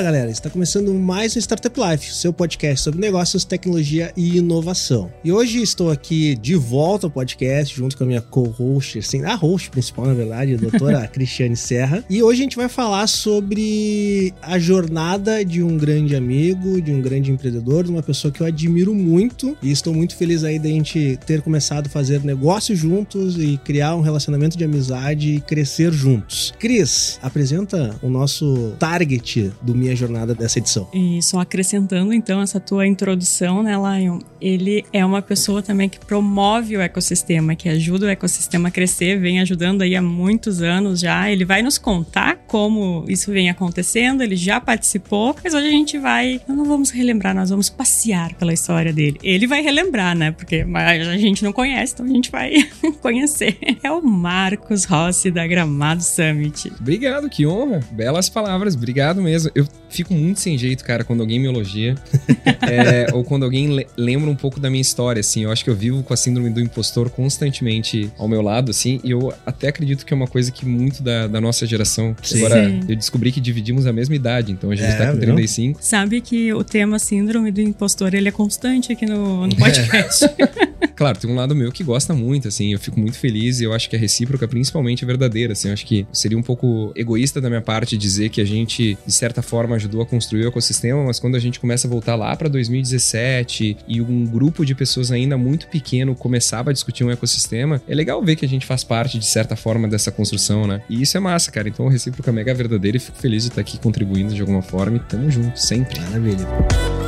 Fala galera, está começando mais um Startup Life, seu podcast sobre negócios, tecnologia e inovação. E hoje estou aqui de volta ao podcast junto com a minha co-host, assim, a host principal na verdade, a doutora Cristiane Serra. E hoje a gente vai falar sobre a jornada de um grande amigo, de um grande empreendedor, de uma pessoa que eu admiro muito e estou muito feliz aí da gente ter começado a fazer negócios juntos e criar um relacionamento de amizade e crescer juntos. Cris, apresenta o nosso target do Minha Jornada dessa edição. E só acrescentando então essa tua introdução, né, Lion? Ele é uma pessoa também que promove o ecossistema, que ajuda o ecossistema a crescer, vem ajudando aí há muitos anos já. Ele vai nos contar como isso vem acontecendo, ele já participou, mas hoje a gente vai, não vamos relembrar, nós vamos passear pela história dele. Ele vai relembrar, né? Porque a gente não conhece, então a gente vai conhecer. É o Marcos Rossi da Gramado Summit. Obrigado, que honra. Belas palavras, obrigado mesmo. Eu fico muito sem jeito, cara, quando alguém me elogia. é, ou quando alguém lembra um pouco da minha história, assim. Eu acho que eu vivo com a síndrome do impostor constantemente ao meu lado, assim. E eu até acredito que é uma coisa que muito da, da nossa geração. Sim. Agora, Sim. eu descobri que dividimos a mesma idade, então a gente é, tá com 35. Sabe que o tema síndrome do impostor, ele é constante aqui no, no podcast. É. claro, tem um lado meu que gosta muito, assim. Eu fico muito feliz e eu acho que a recíproca, principalmente, é verdadeira, assim. Eu acho que seria um pouco egoísta da minha parte dizer que a gente, de certa forma, ajudou a construir o ecossistema, mas quando a gente começa a voltar lá para 2017 e um grupo de pessoas ainda muito pequeno começava a discutir um ecossistema, é legal ver que a gente faz parte, de certa forma, dessa construção, né? E isso é massa, cara. Então, o recíproca é mega verdadeira e fico feliz de estar aqui contribuindo de alguma forma e tamo junto, sempre. Maravilha.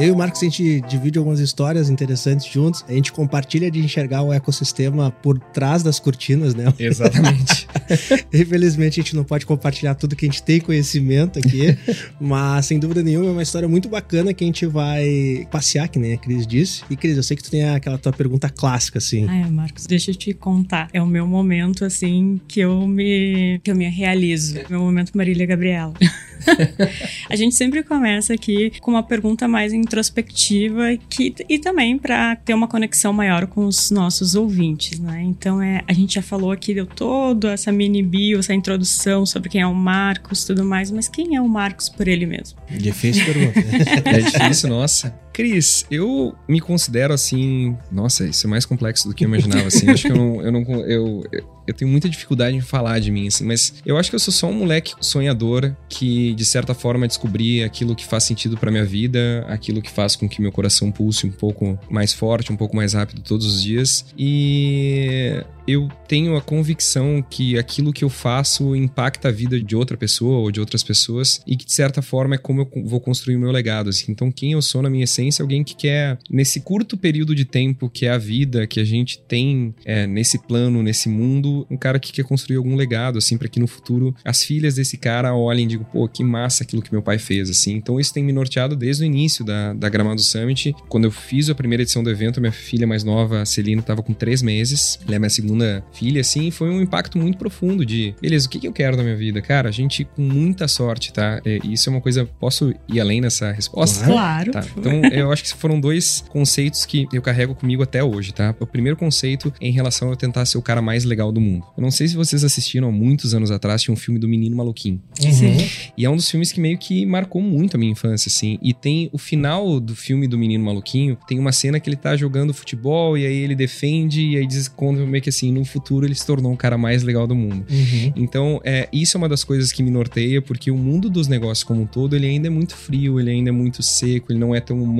Eu e o Marcos, a gente divide algumas histórias interessantes juntos. A gente compartilha de enxergar o ecossistema por trás das cortinas, né? Exatamente. Infelizmente, a gente não pode compartilhar tudo que a gente tem conhecimento aqui, mas sem dúvida nenhuma é uma história muito bacana que a gente vai passear, que nem a Cris disse. E Cris, eu sei que tu tem aquela tua pergunta clássica, assim. Ah, Marcos, deixa eu te contar. É o meu momento, assim, que eu me, que eu me realizo. Meu momento Marília Gabriela. a gente sempre começa aqui com uma pergunta mais introspectiva que, e também para ter uma conexão maior com os nossos ouvintes, né? Então é, a gente já falou aqui, deu toda essa mini bio, essa introdução sobre quem é o Marcos, tudo mais, mas quem é o Marcos por ele mesmo? Difícil pergunta. é difícil, nossa. Cris, eu me considero assim. Nossa, isso é mais complexo do que eu imaginava. Assim, acho que eu não, eu não eu, eu tenho muita dificuldade em falar de mim, assim, mas eu acho que eu sou só um moleque sonhador que, de certa forma, descobri aquilo que faz sentido para minha vida, aquilo que faz com que meu coração pulse um pouco mais forte, um pouco mais rápido todos os dias. E eu tenho a convicção que aquilo que eu faço impacta a vida de outra pessoa ou de outras pessoas e que, de certa forma, é como eu vou construir o meu legado. Assim. Então, quem eu sou na minha essência alguém que quer, nesse curto período de tempo que é a vida, que a gente tem é, nesse plano, nesse mundo, um cara que quer construir algum legado, assim, para que no futuro as filhas desse cara olhem e digam, pô, que massa aquilo que meu pai fez, assim. Então, isso tem me norteado desde o início da, da Gramado Summit. Quando eu fiz a primeira edição do evento, minha filha mais nova, a Celina, estava com três meses. Ela é minha segunda segunda filha, assim, foi um impacto muito profundo de, beleza, o que, que eu quero da minha vida? Cara, a gente com muita sorte, tá? É, isso é uma coisa, posso ir além nessa resposta? Claro. Tá. Então, eu acho que foram dois conceitos que eu carrego comigo até hoje, tá? O primeiro conceito é em relação a eu tentar ser o cara mais legal do mundo. Eu não sei se vocês assistiram há muitos anos atrás, tinha um filme do Menino Maluquinho. Uhum. E é um dos filmes que meio que marcou muito a minha infância, assim. E tem o final do filme do Menino Maluquinho, tem uma cena que ele tá jogando futebol e aí ele defende e aí diz quando meio que assim, assim, no futuro ele se tornou o cara mais legal do mundo. Uhum. Então, é, isso é uma das coisas que me norteia, porque o mundo dos negócios como um todo, ele ainda é muito frio, ele ainda é muito seco, ele não é tão humano.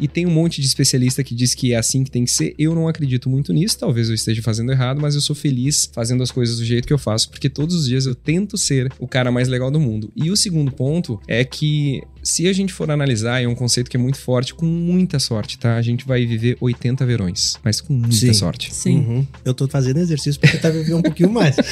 E tem um monte de especialista que diz que é assim que tem que ser. Eu não acredito muito nisso, talvez eu esteja fazendo errado, mas eu sou feliz fazendo as coisas do jeito que eu faço, porque todos os dias eu tento ser o cara mais legal do mundo. E o segundo ponto é que se a gente for analisar, é um conceito que é muito forte, com muita sorte, tá? A gente vai viver 80 verões, mas com muita Sim. sorte. Sim. Uhum. Eu tô fazendo exercício pra tentar viver um pouquinho mais.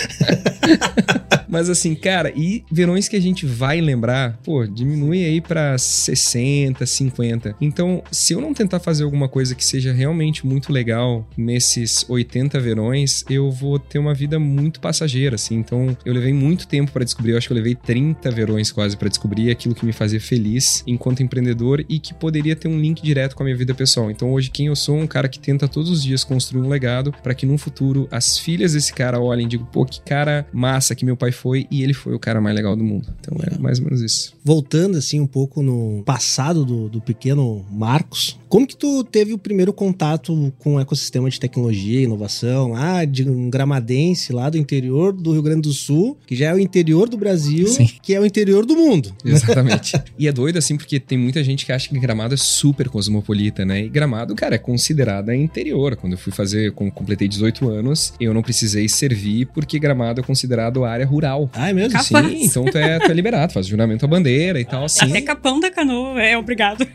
Mas assim, cara, e verões que a gente vai lembrar, pô, diminui aí pra 60, 50. Então, se eu não tentar fazer alguma coisa que seja realmente muito legal nesses 80 verões, eu vou ter uma vida muito passageira, assim. Então, eu levei muito tempo pra descobrir, eu acho que eu levei 30 verões quase pra descobrir aquilo que me fazia feliz enquanto empreendedor e que poderia ter um link direto com a minha vida pessoal. Então, hoje quem eu sou, um cara que tenta todos os dias construir um legado para que no futuro as filhas desse cara olhem e digam, pô, que cara massa que meu pai foi e ele foi o cara mais legal do mundo. Então é mais ou menos isso. Voltando assim um pouco no passado do, do pequeno Marcos, como que tu teve o primeiro contato com o ecossistema de tecnologia e inovação lá de um gramadense lá do interior do Rio Grande do Sul, que já é o interior do Brasil, Sim. que é o interior do mundo? Exatamente. e é doido assim, porque tem muita gente que acha que Gramado é super cosmopolita, né? E Gramado, cara, é considerada interior. Quando eu fui fazer, quando completei 18 anos, eu não precisei servir porque Gramado é considerado área rural. Ah, é mesmo? Capaz. Sim, então tu é, tu é liberado, faz juramento à bandeira e tal, assim. Até Capão da Canoa é obrigado.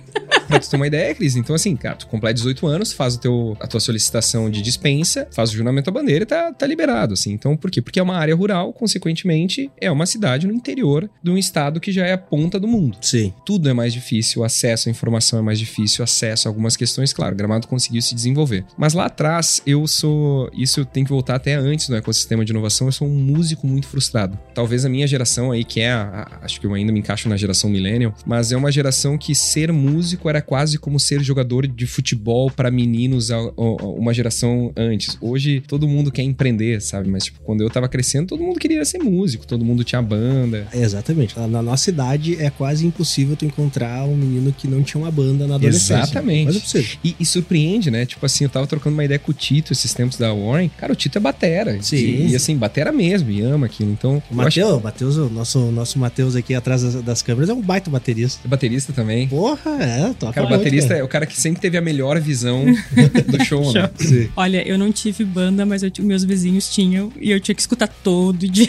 Pra tu ter uma ideia, Cris, então assim, cara, tu completa 18 anos, faz o teu, a tua solicitação de dispensa, faz o juramento à bandeira e tá, tá liberado, assim. Então, por quê? Porque é uma área rural, consequentemente, é uma cidade no interior de um estado que já é a ponta do mundo. Sim. Tudo é mais difícil, o acesso à informação é mais difícil, o acesso a algumas questões, claro, Gramado conseguiu se desenvolver. Mas lá atrás, eu sou, isso eu tenho que voltar até antes do ecossistema de inovação, eu sou um músico muito frustrado. Talvez a minha geração aí, que é, a, a- acho que eu ainda me encaixo na geração millennial, mas é uma geração que ser músico era quase como ser jogador de futebol para meninos a- a- a- uma geração antes. Hoje todo mundo quer empreender, sabe? Mas tipo, quando eu tava crescendo, todo mundo queria ser músico, todo mundo tinha banda. Exatamente. Na- nossa idade é quase impossível tu encontrar um menino que não tinha uma banda na adolescência. Exatamente. Mas é possível. E, e surpreende, né? Tipo assim, eu tava trocando uma ideia com o Tito esses tempos da Warren. Cara, o Tito é batera. Sim. E, e, assim, batera mesmo, e ama aquilo. Então, O eu acho Matheus, Matheus, o nosso, nosso Matheus aqui atrás das, das câmeras é um baita baterista. é baterista também. Porra, é, toca Cara, o baterista cara. é o cara que sempre teve a melhor visão do show, né? Sim. Olha, eu não tive banda, mas eu, meus vizinhos tinham e eu tinha que escutar todo dia.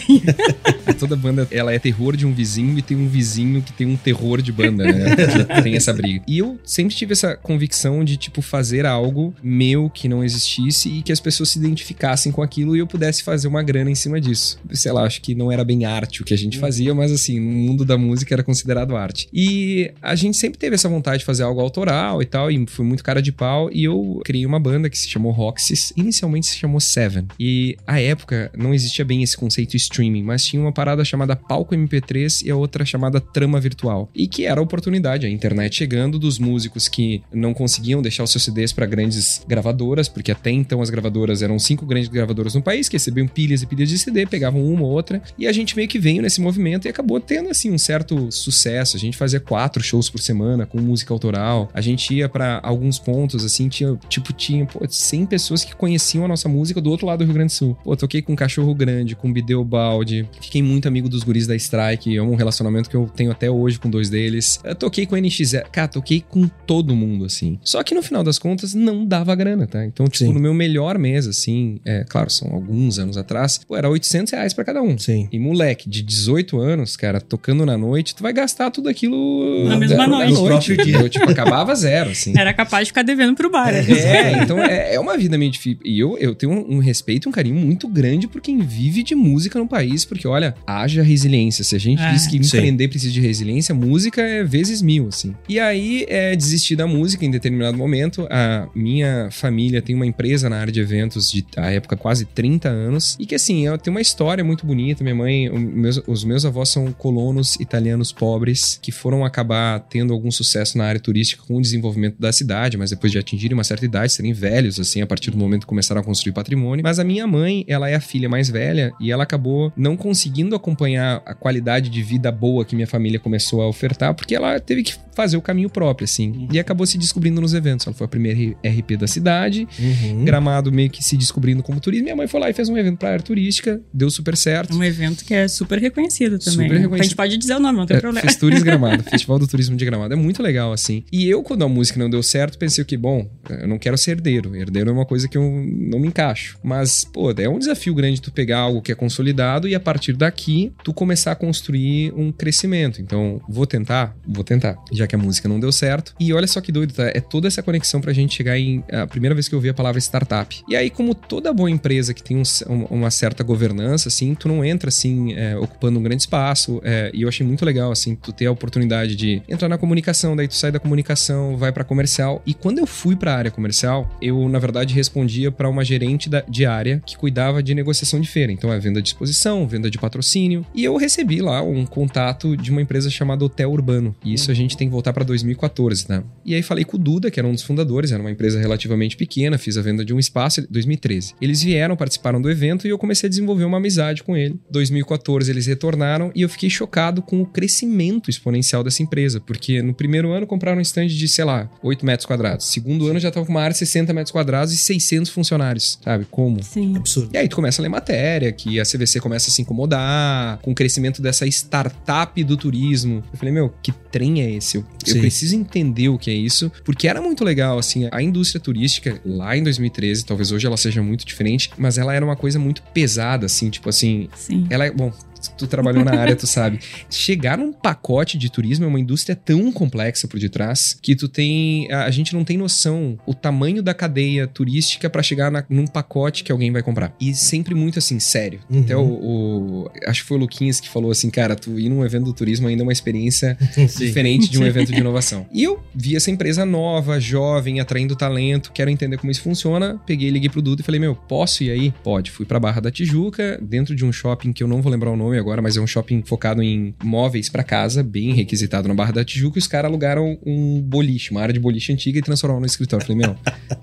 Toda banda, ela é terror de um vizinho e tem um vizinho que tem um terror de banda, né? Tem essa briga. E eu sempre tive essa convicção de, tipo, fazer algo meu que não existisse e que as pessoas se identificassem com aquilo e eu pudesse fazer uma grana em cima disso. Sei lá, acho que não era bem arte o que a gente fazia, mas assim, no mundo da música era considerado arte. E a gente sempre teve essa vontade de fazer algo autoral e tal, e fui muito cara de pau, e eu criei uma banda que se chamou Roxys, inicialmente se chamou Seven. E à época não existia bem esse conceito streaming, mas tinha uma parada chamada palco MP3 e a outra chamada trama virtual. E que era a oportunidade, a internet chegando dos músicos que não conseguiam deixar os seus CDs para grandes gravadoras, porque até então as gravadoras eram cinco grandes gravadoras no país que recebiam pilhas e pilhas de CD, pegavam uma ou outra, e a gente meio que veio nesse movimento e acabou tendo assim um certo sucesso. A gente fazia quatro shows por semana com música autoral. A gente ia para alguns pontos assim, tinha tipo tinha pô, 100 pessoas que conheciam a nossa música do outro lado do Rio Grande do Sul. Pô, toquei com Cachorro Grande, com Bideu Balde, fiquei muito amigo dos guris da Strike, é um relacionamento que eu tenho até hoje com dois deles. Eu toquei com a NX0, cara, toquei com todo mundo assim. Só que no final das contas não dava grana, tá? Então, tipo, Sim. no meu melhor mês assim, é, claro, são alguns anos atrás, pô, era 800 reais pra cada um. Sim. E moleque de 18 anos, cara, tocando na noite, tu vai gastar tudo aquilo Na mesma noite. No próprio dia. Tipo, acabava zero, assim. Era capaz de ficar devendo pro bar. né? É, então é, é uma vida meio difícil. E eu, eu tenho um, um respeito e um carinho muito grande por quem vive de música no país, porque olha, haja resiliência. Se a gente É. diz que Sim. empreender precisa de resiliência, música é vezes mil, assim. E aí, é, desisti da música em determinado momento. A minha família tem uma empresa na área de eventos de, à época, quase 30 anos. E que, assim, ela tem uma história muito bonita. Minha mãe, o- meus- os meus avós são colonos italianos pobres que foram acabar tendo algum sucesso na área turística com o desenvolvimento da cidade, mas depois de atingirem uma certa idade, serem velhos, assim, a partir do momento que começaram a construir patrimônio. Mas a minha mãe, ela é a filha mais velha e ela acabou não conseguindo acompanhar a qualidade de vida boa que minha família começou a ofertar, porque ela teve que fazer o caminho próprio, assim. Uhum. E acabou se descobrindo nos eventos. Ela foi a primeira RP da cidade, Uhum. Gramado meio que se descobrindo como turismo. Minha mãe foi lá e fez um evento pra área turística, deu super certo. Um evento que é super reconhecido também. Super né? reconhecido. A gente pode dizer o nome, não tem É, problema. Festures Gramado, Festival do Turismo de Gramado. É muito legal, assim. E eu, quando a música não deu certo, pensei que, bom, eu não quero ser herdeiro. Herdeiro é uma coisa que eu não me encaixo. Mas, pô, é um desafio grande tu pegar algo que é consolidado e a partir daqui tu começar a construir um crescimento. Então, vou tentar? Vou tentar. Já que a música não deu certo. E olha só que doido, tá? É toda essa conexão pra gente chegar em. A primeira vez que eu ouvi a palavra startup. E aí, como toda boa empresa que tem um- um- uma certa governança, assim, tu não entra, assim, é, ocupando um grande espaço. é, e eu achei muito legal, assim, tu ter a oportunidade de entrar na comunicação, daí tu sai da comunicação, vai pra comercial. E quando eu fui pra área comercial, eu, na verdade, respondia pra uma gerente da, de área que cuidava de negociação de feira. Então, é venda de exposição, venda de patrocínio. E eu recebi lá um contato de uma empresa chamada Hotel Urbano. E isso a gente tem voltar pra 2014, tá? E aí falei com o Duda, que era um dos fundadores, era uma empresa relativamente pequena, fiz a venda de um espaço, 2013. Eles vieram, participaram do evento e eu comecei a desenvolver uma amizade com ele. 2014 eles retornaram e eu fiquei chocado com o crescimento exponencial dessa empresa, porque no primeiro ano compraram um stand de, sei lá, 8 metros quadrados. Segundo ano já tava com uma área de 60 metros quadrados e 600 funcionários, sabe? Como? Sim. Absurdo. E aí tu começa a ler matéria, que a CVC começa a se incomodar com o crescimento dessa startup do turismo. Eu falei, meu, que trem é esse? Eu, eu Sim. preciso entender o que é isso, porque era muito legal, assim, a indústria turística lá em 2013, talvez hoje ela seja muito diferente, mas ela era uma coisa muito pesada, assim, tipo assim, Sim. ela é, bom, tu trabalhou na área, tu sabe. Chegar num pacote de turismo é uma indústria tão complexa por detrás que tu tem. A, a gente não tem noção o tamanho da cadeia turística pra chegar na- num pacote que alguém vai comprar. E sempre muito assim, sério. Uhum. Até o, o- Acho que foi o Luquinhas que falou assim, cara, tu ir num evento do turismo ainda é uma experiência diferente de um evento de inovação. E eu vi essa empresa nova, jovem, atraindo talento, quero entender como isso funciona. Peguei, liguei pro Duda e falei, meu, posso ir aí? Pode. Fui pra Barra da Tijuca, dentro de um shopping que eu não vou lembrar o nome agora, mas é um shopping focado em móveis pra casa, bem requisitado na Barra da Tijuca, e os caras alugaram um boliche, uma área de boliche antiga e transformaram no escritório. Falei, meu,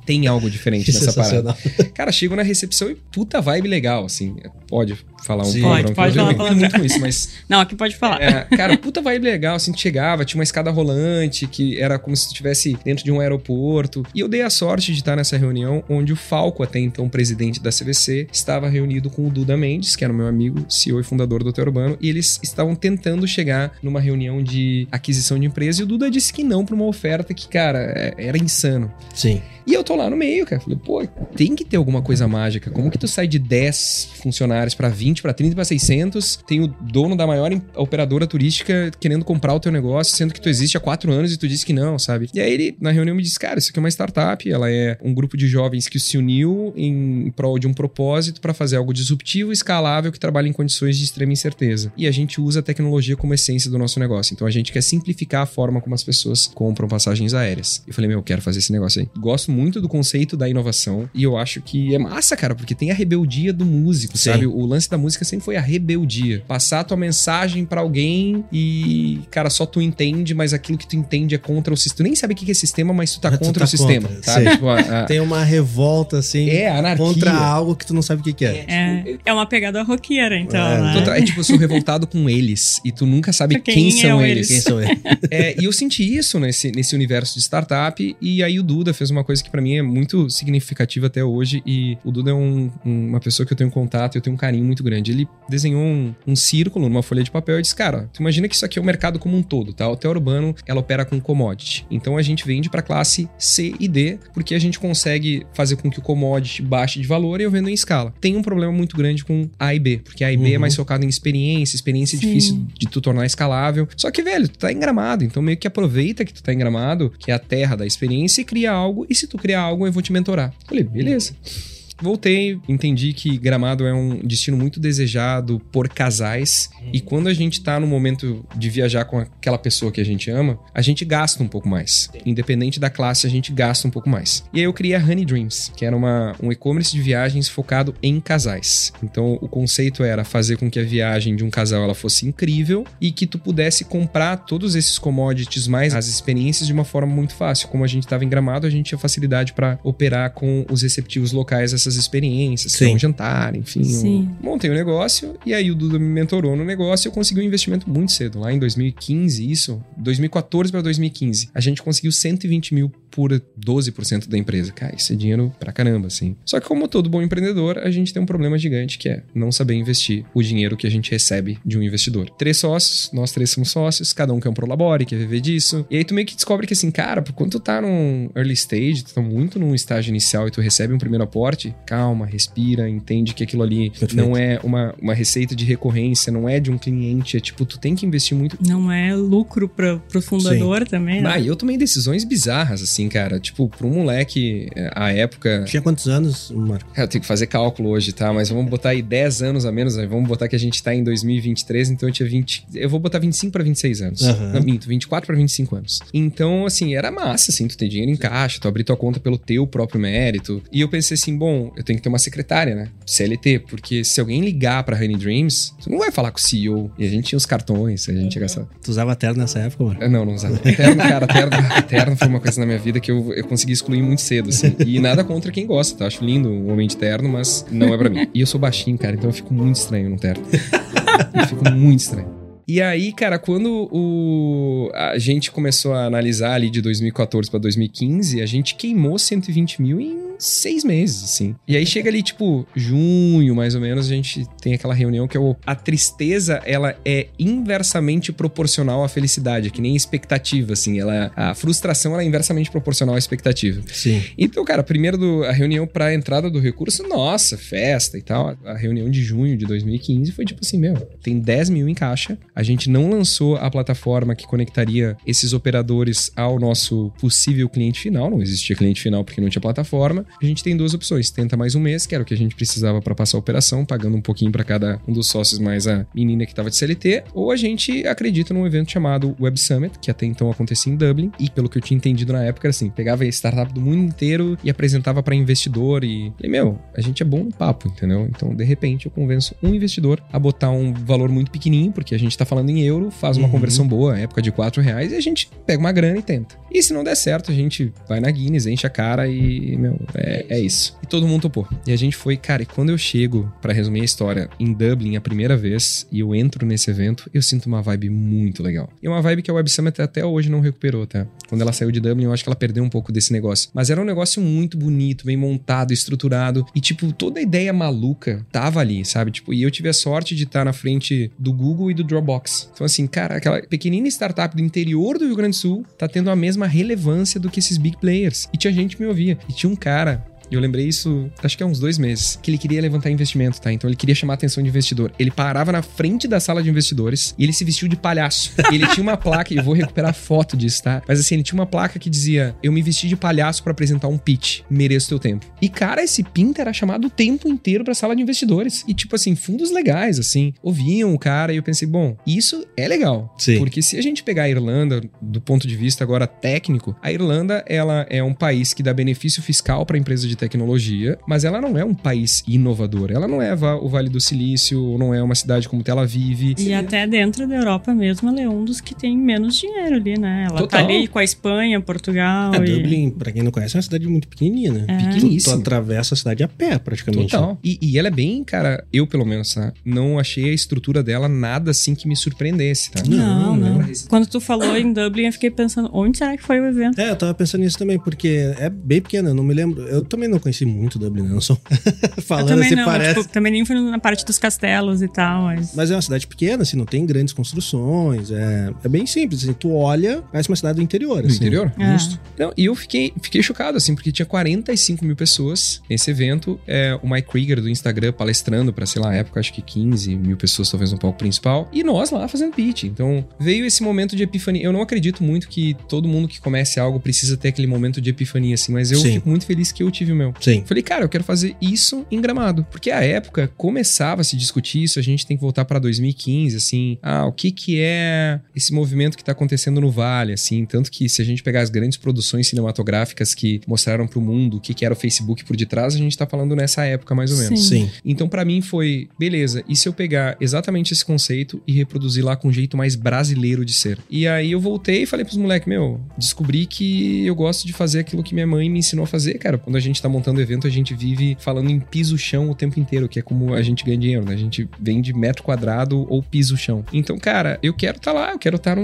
tem algo diferente nessa parada. Cara, chego na recepção e puta vibe legal, assim. Pode falar um Sim. palavrão Pode, pode eu falar muito com isso, mas Não, aqui pode falar. é, cara, puta vibe legal, assim, chegava, tinha uma escada rolante, que era como se tu estivesse dentro de um aeroporto. E eu dei a sorte de estar nessa reunião onde o Falco, até então presidente da CVC, estava reunido com o Duda Mendes, que era o meu amigo, CEO e fundador do Hotel Urbano, e eles estavam tentando chegar numa reunião de aquisição de empresa, e o Duda disse que não pra uma oferta que, cara, é- era insano. Sim. E eu tô lá no meio, cara. Falei, pô, tem que ter alguma coisa mágica. Como que tu sai de 10 funcionários pra 20, pra 30, pra 600? Tem o dono da maior operadora turística querendo comprar o teu negócio, sendo que tu existe há 4 anos e tu disse que não, sabe? E aí ele, na reunião, me disse, cara, isso aqui é uma startup. Ela é um grupo de jovens que se uniu em prol de um propósito pra fazer algo disruptivo, escalável, que trabalha em condições de extrema incerteza. E a gente usa a tecnologia como essência do nosso negócio. Então a gente quer simplificar a forma como as pessoas compram passagens aéreas. Eu falei, meu, eu quero fazer esse negócio aí. Gosto muito do conceito da inovação e eu acho que é massa, cara, porque tem a rebeldia do músico, Sim. sabe? O lance da música sempre foi a rebeldia. Passar a tua mensagem pra alguém e, cara, só tu entende, mas aquilo que tu entende é contra o sistema. Tu nem sabe o que é sistema, mas tu tá Mas tu contra tá o sistema, contra, sabe? Tipo, a- a- Tem uma revolta, assim, é, anarquia. contra algo que tu não sabe o que, que é. É, é uma pegada roqueira, então, É, né? É tipo, eu sou revoltado com eles e tu nunca sabe Quem quem, é são o eles. Quem sou eu? É, e eu senti isso nesse, nesse universo de startup. E aí o Duda fez uma coisa que pra mim é muito significativa até hoje. E o Duda é um- um- uma pessoa que eu tenho contato, eu tenho um carinho muito grande. Ele desenhou um, um círculo numa folha de papel e disse: Cara, tu imagina que isso aqui é o mercado como um todo, tá? O Hotel Urbano ela opera com commodity. Então a gente vende pra classe C e D, porque a gente consegue fazer com que o commodity baixe de valor e eu vendo em escala. Tem um problema muito grande com A e B, porque A e B é Uhum. mais focado em experiência, experiência é Sim. difícil de tu tornar escalável. Só que, velho, tu tá em gramado, então meio que aproveita que tu tá em gramado, que é a terra da experiência, e cria algo. E se tu criar algo, eu vou te mentorar. Falei, beleza. Voltei, entendi que Gramado é um destino muito desejado por casais. E quando a gente tá no momento de viajar com aquela pessoa que a gente ama, a gente gasta um pouco mais. Independente da classe, a gente gasta um pouco mais. E aí eu criei a Honey Dreams, que era uma, um e-commerce de viagens focado em casais. Então o conceito era fazer com que a viagem de um casal ela fosse incrível e que tu pudesse comprar todos esses commodities mais as experiências de uma forma muito fácil. Como a gente estava em Gramado, a gente tinha facilidade para operar com os receptivos locais essas experiências, Sim. um jantar, enfim. Sim. Eu montei o um negócio e aí o Duda me mentorou no negócio e eu consegui um investimento muito cedo, lá em 2015, isso, 2014 para 2015. A gente conseguiu 120 mil por 12% da empresa. Cara, isso é dinheiro pra caramba, assim. Só que como todo bom empreendedor, a gente tem um problema gigante que é não saber investir o dinheiro que a gente recebe de um investidor. Três sócios, nós três somos sócios, cada um quer um prolabore, quer viver disso. E aí tu meio que descobre que assim, cara, por quando tu tá num early stage, tu tá muito num estágio inicial e tu recebe um primeiro aporte, calma, respira, entende que aquilo ali Perfeito. não é uma, uma receita de recorrência, não é de um cliente, é tipo, tu tem que investir muito Não é lucro pra, pro fundador também, né? ah, e eu tomei decisões bizarras, assim, cara. Tipo, pra um moleque, eh, à época. Tinha quantos anos, Marco? Eu tenho que fazer cálculo hoje, tá? Mas vamos botar aí 10 anos a menos, né? Vamos botar que a gente tá em 2023, então eu tinha 20. Eu vou botar 25 pra 26 anos. Aham. Não, minto, 24 pra 25 anos. Então, assim, era massa, assim, tu ter dinheiro em caixa, tu abrir tua conta pelo teu próprio mérito. E eu pensei assim, bom, eu tenho que ter uma secretária, né? CLT, porque se alguém ligar pra Honey Dreams, tu não vai falar com o CEO. E a gente tinha os cartões, a gente tinha gastado. Tu usava terno nessa época? Ah, Não, não usava. Terno, cara, terno, terno foi uma coisa na minha vida que eu, eu consegui excluir muito cedo, assim. E nada contra quem gosta, tá? Acho lindo um homem de terno, mas não é pra mim. E eu sou baixinho, cara, então eu fico muito estranho no terno. Eu fico muito estranho. E aí, cara, quando o, a gente começou a analisar ali de 2014 pra 2015, a gente queimou 120 mil em seis meses, assim. E aí chega ali, tipo, junho, mais ou menos, a gente tem aquela reunião que é o, a tristeza, ela é inversamente proporcional à felicidade, que nem expectativa, assim. Ela, a frustração, ela é inversamente proporcional à expectativa. Sim. Então, cara, primeiro do, a reunião pra entrada do recurso, nossa, festa e tal. A reunião de junho de 2015 foi tipo assim, meu, tem 10 mil em caixa. A gente não lançou a plataforma que conectaria esses operadores ao nosso possível cliente final. Não existia cliente final porque não tinha plataforma. A gente tem duas opções: tenta mais um mês, que era o que a gente precisava pra passar a operação, pagando um pouquinho pra cada um dos sócios, mais a menina que tava de CLT. Ou a gente acredita num evento chamado Web Summit, que até então acontecia em Dublin. E pelo que eu tinha entendido na época, era assim: pegava a startup do mundo inteiro e apresentava pra investidor. E, e meu, a gente é bom no papo, entendeu? Então, de repente, eu convenço um investidor a botar um valor muito pequenininho, porque a gente tá falando em euro, faz uma Uhum. conversão boa, época de 4 reais, e a gente pega uma grana e tenta. E se não der certo, a gente vai na Guinness, enche a cara e, meu, é, é isso. E todo mundo topou. E a gente foi, cara, e quando eu chego, pra resumir a história, em Dublin a primeira vez, e eu entro nesse evento, eu sinto uma vibe muito legal. E é uma vibe que a Web Summit até hoje não recuperou, tá? Quando ela saiu de Dublin, eu acho que ela perdeu um pouco desse negócio. Mas era um negócio muito bonito, bem montado, estruturado, e tipo, toda a ideia maluca tava ali, sabe? Tipo, e eu tive a sorte de estar na frente do Google e do Dropbox. Então, assim, cara, aquela pequenina startup do interior do Rio Grande do Sul tá tendo a mesma relevância do que esses big players. E tinha gente que me ouvia. E tinha um cara e eu lembrei isso, acho que há uns dois meses, que ele queria levantar investimento, tá? Então ele queria chamar a atenção de investidor. Ele parava na frente da sala de investidores e ele se vestiu de palhaço. E ele tinha uma placa, e eu vou recuperar a foto disso, tá? Mas assim, ele tinha uma placa que dizia: Eu me vesti de palhaço pra apresentar um pitch, mereço teu tempo. E cara, esse pinta era chamado o tempo inteiro pra sala de investidores. E tipo assim, fundos legais, assim, ouviam o cara e eu pensei: Bom, isso é legal. Sim. Porque se a gente pegar a Irlanda, do ponto de vista agora técnico, a Irlanda ela é um país que dá benefício fiscal para empresas de tecnologia, mas ela não é um país inovador. Ela não é o Vale do Silício, não é uma cidade como Tel Aviv. E até dentro da Europa mesmo, ela é um dos que tem menos dinheiro ali, né? Ela Total. tá ali com a Espanha, Portugal. É, e... Dublin, pra quem não conhece, é uma cidade muito pequenininha, né? É. Tu, tu Pequeníssima. atravessa a cidade a pé, praticamente. né? Total. E, e ela é bem, cara, eu pelo menos, tá? Não achei a estrutura dela nada assim que me surpreendesse, tá? Não, Não, não. não. Quando tu falou em Dublin, eu fiquei pensando, onde será que foi o evento? É, eu tava pensando nisso também, porque é bem pequena, eu não me lembro. Eu também não conheci muito Dublin, sou eu falando também assim, não, parece. tipo, também nem fui na parte dos castelos e tal, mas... Mas é uma cidade pequena, assim, não tem grandes construções. É, é bem simples, assim, tu olha, parece uma cidade do interior. Do assim. interior? É. Justo. Não, e eu fiquei, fiquei chocado, assim, porque tinha 45 mil pessoas nesse evento. É, o Mike Krieger do Instagram palestrando pra, sei lá, na época, acho que 15 mil pessoas, talvez no palco principal. E nós lá fazendo pitch. Então, veio esse momento de epifania. Eu não acredito muito que todo mundo que comece algo precisa ter aquele momento de epifania, assim, mas eu Sim. fico muito feliz que eu tive meu. Sim. Falei, cara, eu quero fazer isso em Gramado. Porque a época começava a se discutir isso, a gente tem que voltar pra 2015, assim, ah, o que que é esse movimento que tá acontecendo no Vale, assim, tanto que se a gente pegar as grandes produções cinematográficas que mostraram pro mundo o que que era o Facebook por detrás, a gente tá falando nessa época mais ou menos. Sim. Sim. Então, pra mim foi, beleza, e se eu pegar exatamente esse conceito e reproduzir lá com um jeito mais brasileiro de ser? E aí eu voltei e falei pros moleques, meu, descobri que eu gosto de fazer aquilo que minha mãe me ensinou a fazer, cara. Quando a gente tá montando evento, a gente vive falando em piso-chão o tempo inteiro, que é como a gente ganha dinheiro, né? A gente vende metro quadrado ou piso-chão. Então, cara, eu quero estar tá lá, eu quero estar tá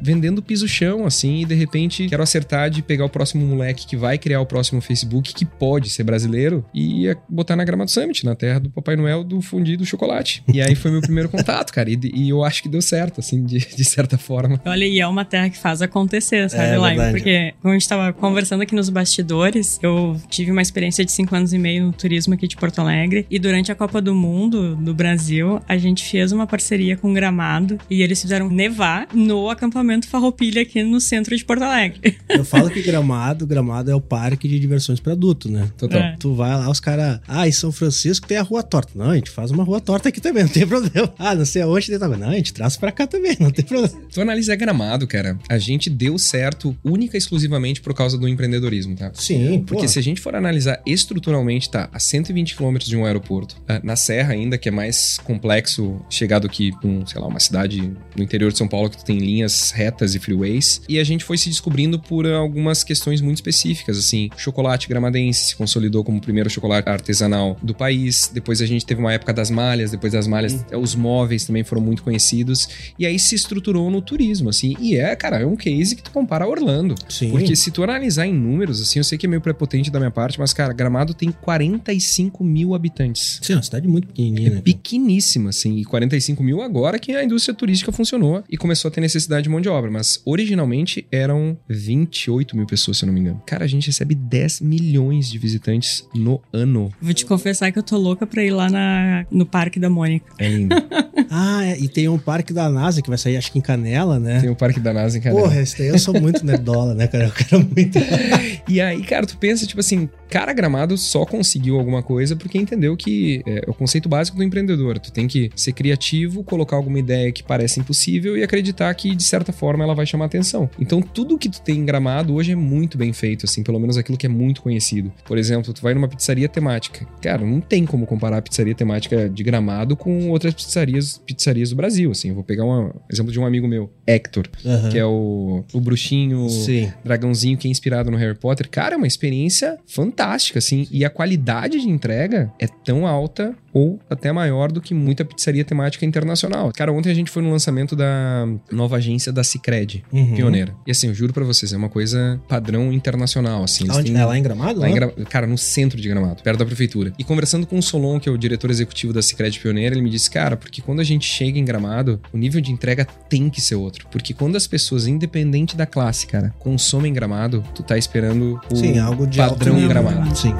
vendendo piso-chão, assim, e de repente quero acertar de pegar o próximo moleque que vai criar o próximo Facebook, que pode ser brasileiro, e botar na Gramado Summit, na terra do Papai Noel do fundido chocolate. E aí foi meu primeiro contato, cara, e, e, eu acho que deu certo, assim, de, de certa forma. Olha, e é uma terra que faz acontecer, sabe, é, Lime? Porque, como a gente tava conversando aqui nos bastidores, eu tive uma experiência de cinco anos e meio no turismo aqui de Porto Alegre, e durante a Copa do Mundo do Brasil, a gente fez uma parceria com Gramado, e eles fizeram nevar no acampamento Farroupilha aqui no centro de Porto Alegre. Eu falo que Gramado, Gramado é o parque de diversões para adulto, né? Total. É. Tu vai lá, os caras, ah, em São Francisco tem a Rua Torta. Não, a gente faz uma Rua Torta aqui também, não tem problema. Ah, não sei aonde tem também. Não, a gente traz pra cá também, não tem problema. Tu analisa Gramado, cara, a gente deu certo única e exclusivamente por causa do empreendedorismo, tá? Sim, Porque se a gente for analisar estruturalmente, tá, a 120 quilômetros de um aeroporto, ah, na Serra ainda, que é mais complexo chegar do que um, sei lá, uma cidade no interior de São Paulo que tu tem linhas retas e freeways, e a gente foi se descobrindo por algumas questões muito específicas, assim, chocolate gramadense se consolidou como o primeiro chocolate artesanal do país, depois a gente teve uma época das malhas, depois das malhas, hum. os móveis também foram muito conhecidos, e aí se estruturou no turismo, assim, e é, cara, é um case que tu compara a Orlando. Sim. Porque se tu analisar em números, assim, eu sei que é meio prepotente da minha parte, mas, cara, Gramado tem 45 mil habitantes. Sim, é uma cidade muito pequenininha. É né? pequeníssima, assim, e 45 mil agora que a indústria turística funcionou e começou a ter necessidade de mão de obra, mas originalmente eram 28 mil pessoas, se eu não me engano. Cara, a gente recebe 10 milhões de visitantes no ano. Vou te confessar que eu tô louca pra ir lá na, no Parque da Mônica. É lindo. ah, é, e tem um parque da NASA que vai sair, acho que em Canela, né? Tem o um parque da NASA em Canela. Porra, esse daí eu sou muito nerdola, né, cara? Eu quero muito. e aí, cara, tu pensa, tipo assim, cara, Gramado só conseguiu alguma coisa porque entendeu que é, é o conceito básico do empreendedor. Tu tem que ser criativo, colocar alguma ideia que parece impossível e acreditar que, de certa forma, ela vai chamar atenção. Então, tudo que tu tem em Gramado hoje é muito bem feito, assim, pelo menos aquilo que é muito conhecido. Por exemplo, tu vai numa pizzaria temática. Cara, não tem como comparar a pizzaria temática de Gramado com outras pizzarias, pizzarias do Brasil, assim. Eu vou pegar um exemplo de um amigo meu, Hector, uhum. que é o, o bruxinho, Sim. dragãozinho que é inspirado no Harry Potter. Cara, é uma experiência fantástica, assim. E a qualidade de entrega é tão alta ou até maior do que muita pizzaria temática internacional. Cara, ontem a gente foi no lançamento da nova agência da Cicred, uhum. pioneira. E assim, eu juro para vocês, é uma coisa padrão internacional, assim. Onde? Têm... É lá em Gramado? Lá em Gra... Cara, no centro de Gramado, perto da prefeitura. E conversando com o Solon, que é o diretor executivo da Cicred Pioneira, ele me disse, cara, porque quando a gente chega em Gramado, o nível de entrega tem que ser outro. Porque quando as pessoas, independente da classe, cara, consomem Gramado, tu tá esperando o Sim, algo de padrão Gramado. Sim.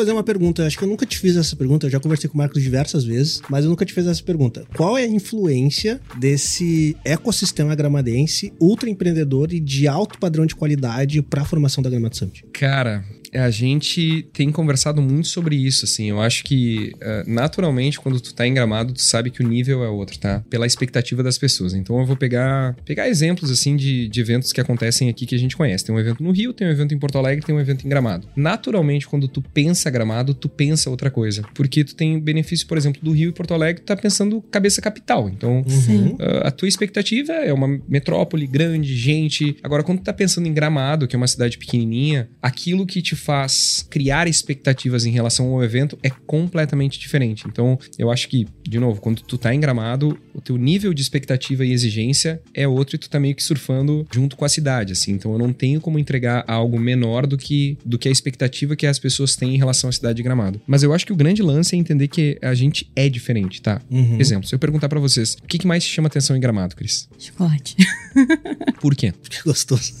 Fazer uma pergunta. Acho que eu nunca te fiz essa pergunta. Eu já conversei com o Marcos diversas vezes, mas eu nunca te fiz essa pergunta. Qual é a influência desse ecossistema gramadense ultra empreendedor e de alto padrão de qualidade para a formação da Gramado Summit? Cara, a gente tem conversado muito sobre isso, assim. Eu acho que, uh, naturalmente, quando tu tá em Gramado, tu sabe que o nível é outro, tá? Pela expectativa das pessoas. Então, eu vou pegar, pegar exemplos, assim, de, de eventos que acontecem aqui que a gente conhece. Tem um evento no Rio, tem um evento em Porto Alegre, tem um evento em Gramado. Naturalmente, quando tu pensa Gramado, tu pensa outra coisa. Porque tu tem benefício, por exemplo, do Rio e Porto Alegre, tu tá pensando cabeça capital. Então, uh, a tua expectativa é uma metrópole grande, gente. Agora, quando tu tá pensando em Gramado, que é uma cidade pequenininha, aquilo que te faz criar expectativas em relação ao evento é completamente diferente. Então, eu acho que, de novo, quando tu tá em Gramado, o teu nível de expectativa e exigência é outro e tu tá meio que surfando junto com a cidade, assim. Então, eu não tenho como entregar algo menor do que, do que a expectativa que as pessoas têm em relação à cidade de Gramado. Mas eu acho que o grande lance é entender que a gente é diferente, tá? Uhum. Exemplo, se eu perguntar para vocês, o que, que mais te chama atenção em Gramado, Cris? Chocolate. Por quê? Porque é gostoso.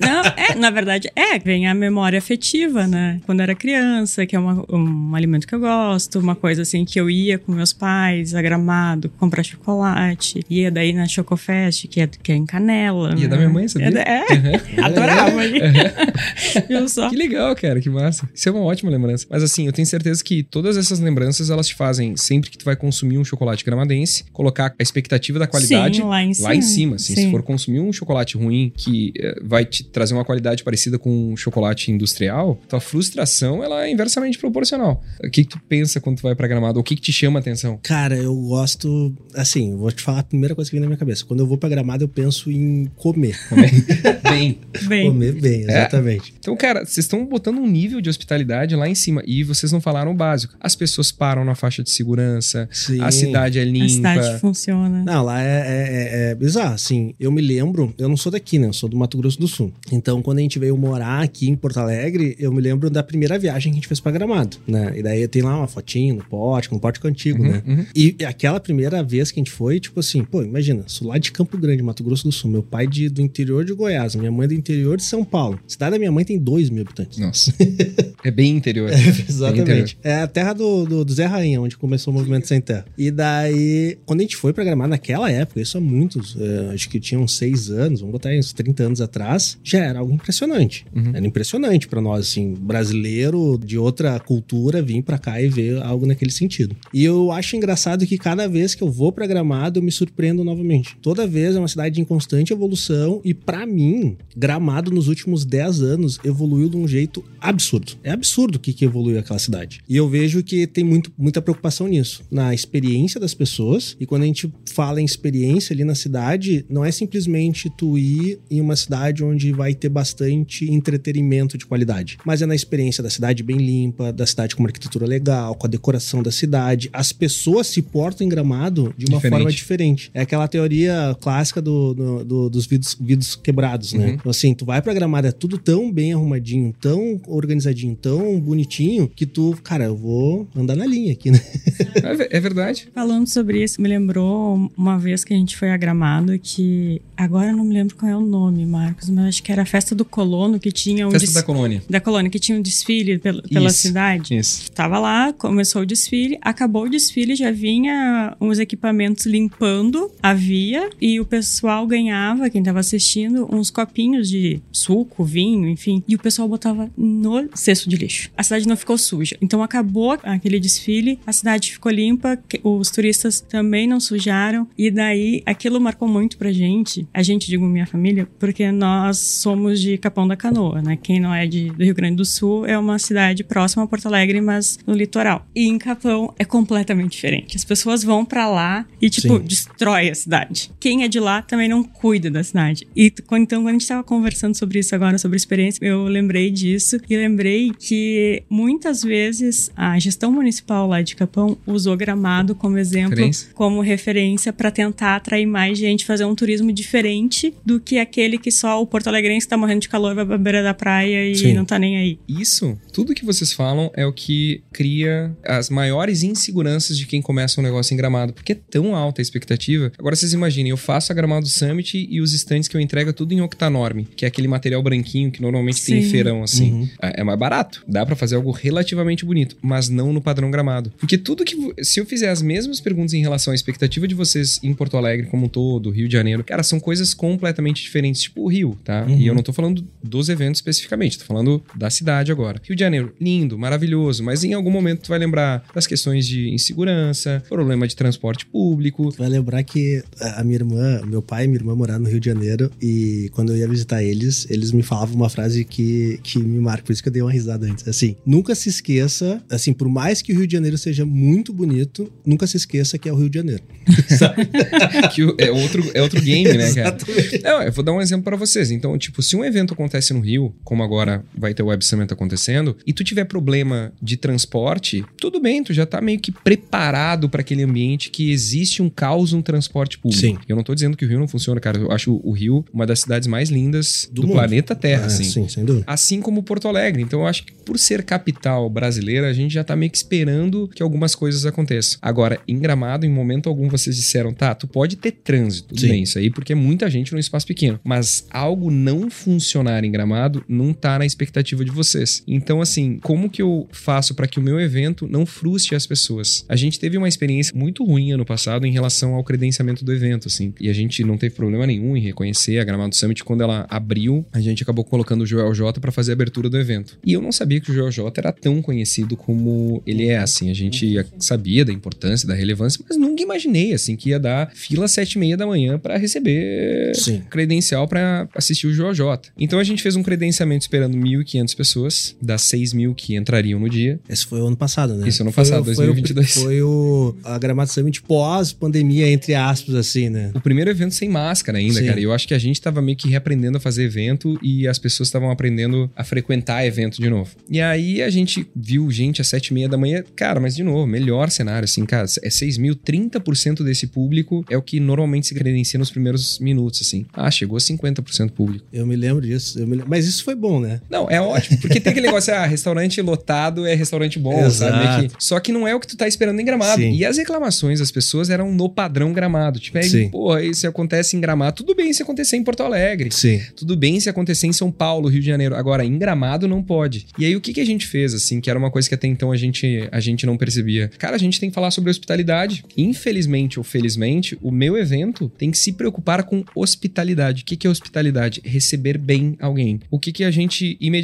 Não, é, na verdade, é, vem a memória afetiva, né? Quando era criança, que é uma, um alimento que eu gosto, uma coisa assim que eu ia com meus pais a Gramado comprar chocolate, ia daí na Chocofest, que é, que é em Canela. Ia né? da minha mãe, sabia? É, é uhum. adorava. Uhum. só. Que legal, cara, que massa. Isso é uma ótima lembrança. Mas assim, eu tenho certeza que todas essas lembranças, elas te fazem, sempre que tu vai consumir um chocolate gramadense, colocar a expectativa da qualidade Sim, lá em cima. Lá em cima assim, Se for consumir um chocolate ruim que eh, vai te trazer uma qualidade parecida com um chocolate industrial, tua frustração ela é inversamente proporcional. O que, que tu pensa quando tu vai pra Gramado? O que, que te chama a atenção? Cara, eu gosto. Assim, vou te falar a primeira coisa que vem na minha cabeça. Quando eu vou pra Gramado, eu penso em comer. bem. Bem, Comer bem, exatamente. Então, cara, vocês estão botando um nível de hospitalidade lá em cima. E vocês não falaram o básico. As pessoas param na faixa de segurança, Sim. a cidade é limpa. a cidade funciona. Não, lá é, é, é, é bizarro, assim, eu me lembro, eu não sou daqui, né, eu sou do Mato Grosso do Sul, então quando a gente veio morar aqui em Porto Alegre, eu me lembro da primeira viagem que a gente fez pra Gramado, né, e daí tem lá uma fotinho no pórtico, no pórtico antigo, Uhum, né, uhum. e aquela primeira vez que a gente foi, tipo assim, pô, imagina, sou lá de Campo Grande, Mato Grosso do Sul, meu pai de, do interior de Goiás, minha mãe do interior de São Paulo, a cidade da minha mãe tem 2 mil habitantes. Nossa. é bem interior. Exatamente. É a terra do, do, do Zé Rainha, onde começou o movimento sem terra. E daí, quando a gente foi pra Gramado naquela época, isso há muitos, é, acho que tinha uns seis anos, vamos botar aí uns 30 anos atrás, já era algo impressionante. Uhum. Era impressionante pra nós, assim, brasileiro de outra cultura vir pra cá e ver algo naquele sentido. E eu acho engraçado que cada vez que eu vou pra Gramado, eu me surpreendo novamente. Toda vez é uma cidade em constante evolução e pra mim, Gramado nos últimos 10 anos evoluiu de um jeito absurdo. É absurdo o que, que evoluiu aquela cidade. E eu vejo que tem muito, muita preocupação nisso, na experiência das pessoas. E quando a gente fala em experiência ali na cidade, não é simplesmente tu ir em uma cidade onde vai ter bastante entretenimento de qualidade, mas é na experiência da cidade bem limpa, da cidade com uma arquitetura legal, com a decoração da cidade. As pessoas se portam em gramado de uma Diferente. forma diferente. É aquela teoria clássica do, do- do- dos vidros, vidros quebrados, né? Uhum. Então, Assim, tu vai pra gramado, é tudo tão bem arrumadinho, tão organizadinho, tão bonitinho, que tu, cara, eu vou andar na linha aqui, né? É, é verdade. Falando sobre isso, me lembrou uma vez que a gente foi a Gramado que agora eu não me lembro qual é o nome, Marcos, mas acho que era a festa do colono que tinha um Festa des- da colônia. Da colônia que tinha um desfile pela, pela Isso. cidade. Isso. Tava lá, começou o desfile, acabou o desfile, já vinha uns equipamentos limpando a via e o pessoal ganhava, quem tava assistindo, uns copinhos de suco, vinho, enfim, e o pessoal botava no cesto de lixo. A cidade não ficou suja. Então acabou aquele desfile, a cidade ficou limpa, os turistas também não sujaram e daí aquilo marcou muito pra gente, a gente, digo minha família, porque nós somos de Capão da Canoa, né? Quem não é de, do Rio Grande do Sul é uma cidade próxima a Porto Alegre, mas no litoral. E em Capão é completamente diferente. As pessoas vão pra lá e, tipo, Sim. destrói a cidade. Quem é de lá também não cuida da cidade. E então, quando a gente tava conversando sobre isso agora, sobre experiência, eu lembrei disso e lembrei que muitas vezes a gestão municipal lá de Capão usou Gramado como exemplo, Referência. como referência para tentar atrair mais gente, fazer um turismo diferente do que aquele que só o Porto Alegrense tá morrendo de calor, vai pra beira da praia e Sim. não tá nem aí. Isso, tudo que vocês falam é o que cria as maiores inseguranças de quem começa um negócio em Gramado, porque é tão alta a expectativa. Agora vocês imaginem, eu faço a Gramado Summit e os stands que eu entrego é tudo em octanorme, que é aquele material branquinho que normalmente tem em Sim. feirão assim. Uhum. É é mais barato, dá pra fazer algo relativamente bonito, mas não no padrão Gramado. Porque tudo que se eu fizer as mesmas perguntas em relação à expectativa de vocês em Porto Alegre como um todo, Rio de Janeiro, cara, são coisas completamente diferentes, tipo o Rio, tá? Uhum. E eu não tô falando dos eventos especificamente, tô falando da cidade agora. Rio de Janeiro, lindo, maravilhoso, mas em algum momento tu vai lembrar das questões de insegurança, problema de transporte público. Vai lembrar que a minha irmã, meu pai e minha irmã moraram no Rio de Janeiro e quando eu ia visitar eles, eles me falavam uma frase que, que me marca, por isso que eu dei uma risada antes. Assim, nunca se esqueça, assim, por mais que o Rio de Janeiro seja muito bonito, nunca se esqueça que é o Rio de Janeiro. Que é outro, é outro game, né, cara? Exatamente. Não, eu vou dar um exemplo pra vocês. Então, tipo, se um evento acontece no Rio, como agora vai ter o Web Summit acontecendo, e tu tiver problema de transporte, tudo bem, tu já tá meio que preparado pra aquele ambiente que existe um caos no transporte público. Sim. Eu não tô dizendo que o Rio não funciona, cara. Eu acho o Rio uma das cidades mais lindas do, Do planeta Terra, Ah, assim. Sim, sem dúvida. Assim como Porto Alegre. Então eu acho que por ser capital brasileira, a gente já tá meio que esperando que algumas coisas aconteçam. Agora, em Gramado, em momento algum, vocês disseram, tá, tu pode ter trânsito, tudo Sim. bem, isso aí, porque é muita gente num espaço pequeno. Mas algo não funcionar em Gramado não tá na expectativa de vocês. Então, assim, como que eu faço para que o meu evento não frustre as pessoas? A gente teve uma experiência muito ruim ano passado em relação ao credenciamento do evento, assim. E a gente não teve problema nenhum em reconhecer a Gramado Summit quando ela abriu. A gente acabou colocando o Joel J para fazer a abertura do evento. E eu não sabia que o Joel J era tão conhecido como ele é, assim. A gente sabia da importância, da relevância, mas nunca imaginei, assim, que ia dar fila às sete e meia da manhã para receber Sim. credencial para assistir o Joel J. Então a gente fez um credenciamento esperando 1.500 1.500 pessoas, das 6 mil que entrariam no dia. Esse foi o ano passado, né? Isso, ano Foi- passado, foi o- 2022. Foi o, a Gramado Summit pós-pandemia, entre aspas, assim, né? O primeiro evento sem máscara ainda, Sim. cara. E eu acho que a gente tava meio que reaprendendo a fazer evento e as pessoas estavam aprendendo a frequentar evento de novo. E aí a gente viu gente às sete e meia da manhã. Cara, mas de novo, melhor cenário, assim, cara. É 6 mil, 30% desse público é o que normalmente se credencia nos primeiros minutos, assim. Ah, chegou a 50% público. Eu me lembro disso. me lembro- Mas isso foi bom, né? Não, é ótimo. Porque tem aquele negócio, ah, restaurante lotado é restaurante bom, Exato. sabe? Que- Só que não é o que tu tá esperando em gramado. Sim. E as reclamações das pessoas eram no padrão gramado. Tipo, é, Sim. porra, isso acontece em gramado. Tudo bem se acontecer em Porto Alegre. Sim. Tudo bem se acontecer em São Paulo, Rio de Janeiro. Agora, em Gramado não pode. E aí, o que, que a gente fez, assim, que era uma coisa que até então a gente, a gente não percebia? Cara, a gente tem que falar sobre hospitalidade. Infelizmente ou felizmente, o meu evento tem que se preocupar com hospitalidade. O que, que é hospitalidade? Receber bem alguém. O que, que a gente imediatamente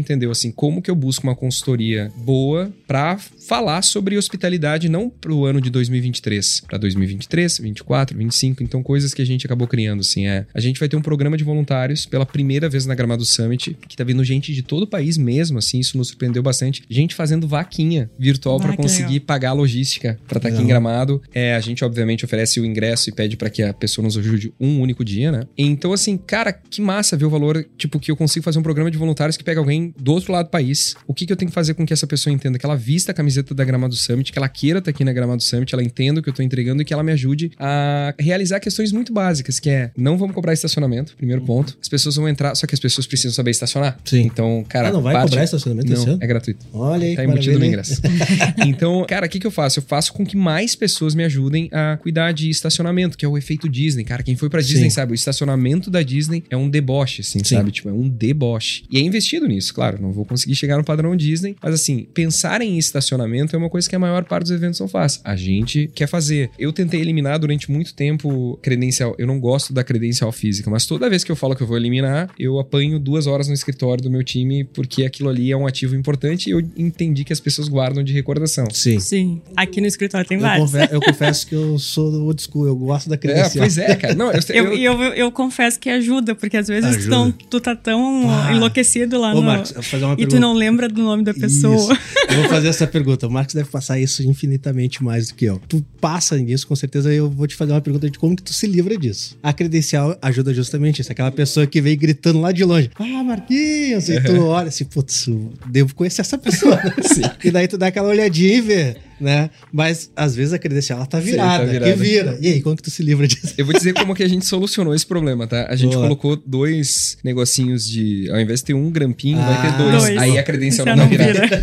entendeu, assim, como que eu busco uma consultoria boa pra falar sobre hospitalidade, não pro ano de 2023, pra 2023, 24, 25. Então, coisas que a gente acabou criando, assim, é. A gente vai ter um programa de voluntários pela primeira vez na Gramado Summit, que tá vindo gente de todo o país mesmo, assim, isso nos surpreendeu bastante. Gente fazendo vaquinha virtual Ah, pra que conseguir legal. pagar a logística pra estar aqui em. Gramado. É, a gente, obviamente, oferece o ingresso e pede pra que a pessoa nos ajude um único dia, né? Então, assim, cara, que massa ver o valor, tipo, que eu consigo fazer um programa de voluntários que pega alguém do outro lado do país. O que, que eu tenho que fazer com que essa pessoa entenda? Que ela vista a camiseta da Gramado Summit, que ela queira estar aqui na Gramado Summit, ela entenda o que eu tô entregando e que ela me ajude a realizar questões muito básicas, que é, não vamos cobrar estacionamento, primeiro ponto. As pessoas vão entrar, só que as pessoas precisam saber estacionar. Sim. Então, cara, ah, não vai parte- cobrar estacionamento Não, é gratuito. Olha aí, Tá embutido no ingresso. então, cara, o que, que eu faço? Eu faço com que mais pessoas me ajudem a cuidar de estacionamento, que é o efeito Disney. Cara, quem foi pra Disney Sim. sabe, o estacionamento da Disney é um deboche, assim, Sim. sabe? Tipo, é um deboche. E é investido nisso, claro. Não vou conseguir chegar no padrão Disney, mas assim, pensar em estacionamento é uma coisa que a maior parte dos eventos não faz. A gente quer fazer. Eu tentei eliminar durante muito tempo credencial. Eu não gosto da credencial física, mas toda vez que eu falo que eu vou eliminar, eu apanho duas horas no escritório do meu time, porque aquilo ali é um ativo importante e eu entendi que as pessoas guardam de recordação. Sim. Sim. Aqui no escritório tem Eu, vários. confe- eu confesso que eu sou do old school, eu gosto da É, credencial. pois é, cara. Não, eu, Eu, eu- e eu, eu, confesso que ajuda, porque às vezes tu, Ajuda. tão- tu tá tão Ah. enlouquecido lá Ô, no. Marcos, fazer uma e pergunta. tu não lembra do nome da pessoa. Isso. Eu vou fazer essa pergunta. O Marcos deve passar isso infinitamente mais do que eu. Tu passa nisso, com certeza eu vou te fazer uma pergunta de como que tu se livra disso. A credencial ajuda justamente isso. Aquela pessoa que vem gritando lá de longe. Ah, Marquinhos! E tu olha assim, putz, devo conhecer essa pessoa. Sim. E daí tu dá aquela olhadinha e vê, né? Mas às vezes a credencial ela tá Sim, virada, tá virada. que vira. E aí, como que tu se livra disso? Eu vou dizer como que a gente solucionou esse problema, tá? A gente Boa. colocou dois negocinhos de. Ao invés de ter um grampinho, vai ter Ah, dois. Dois. Aí a credencial não não vai virar. vira.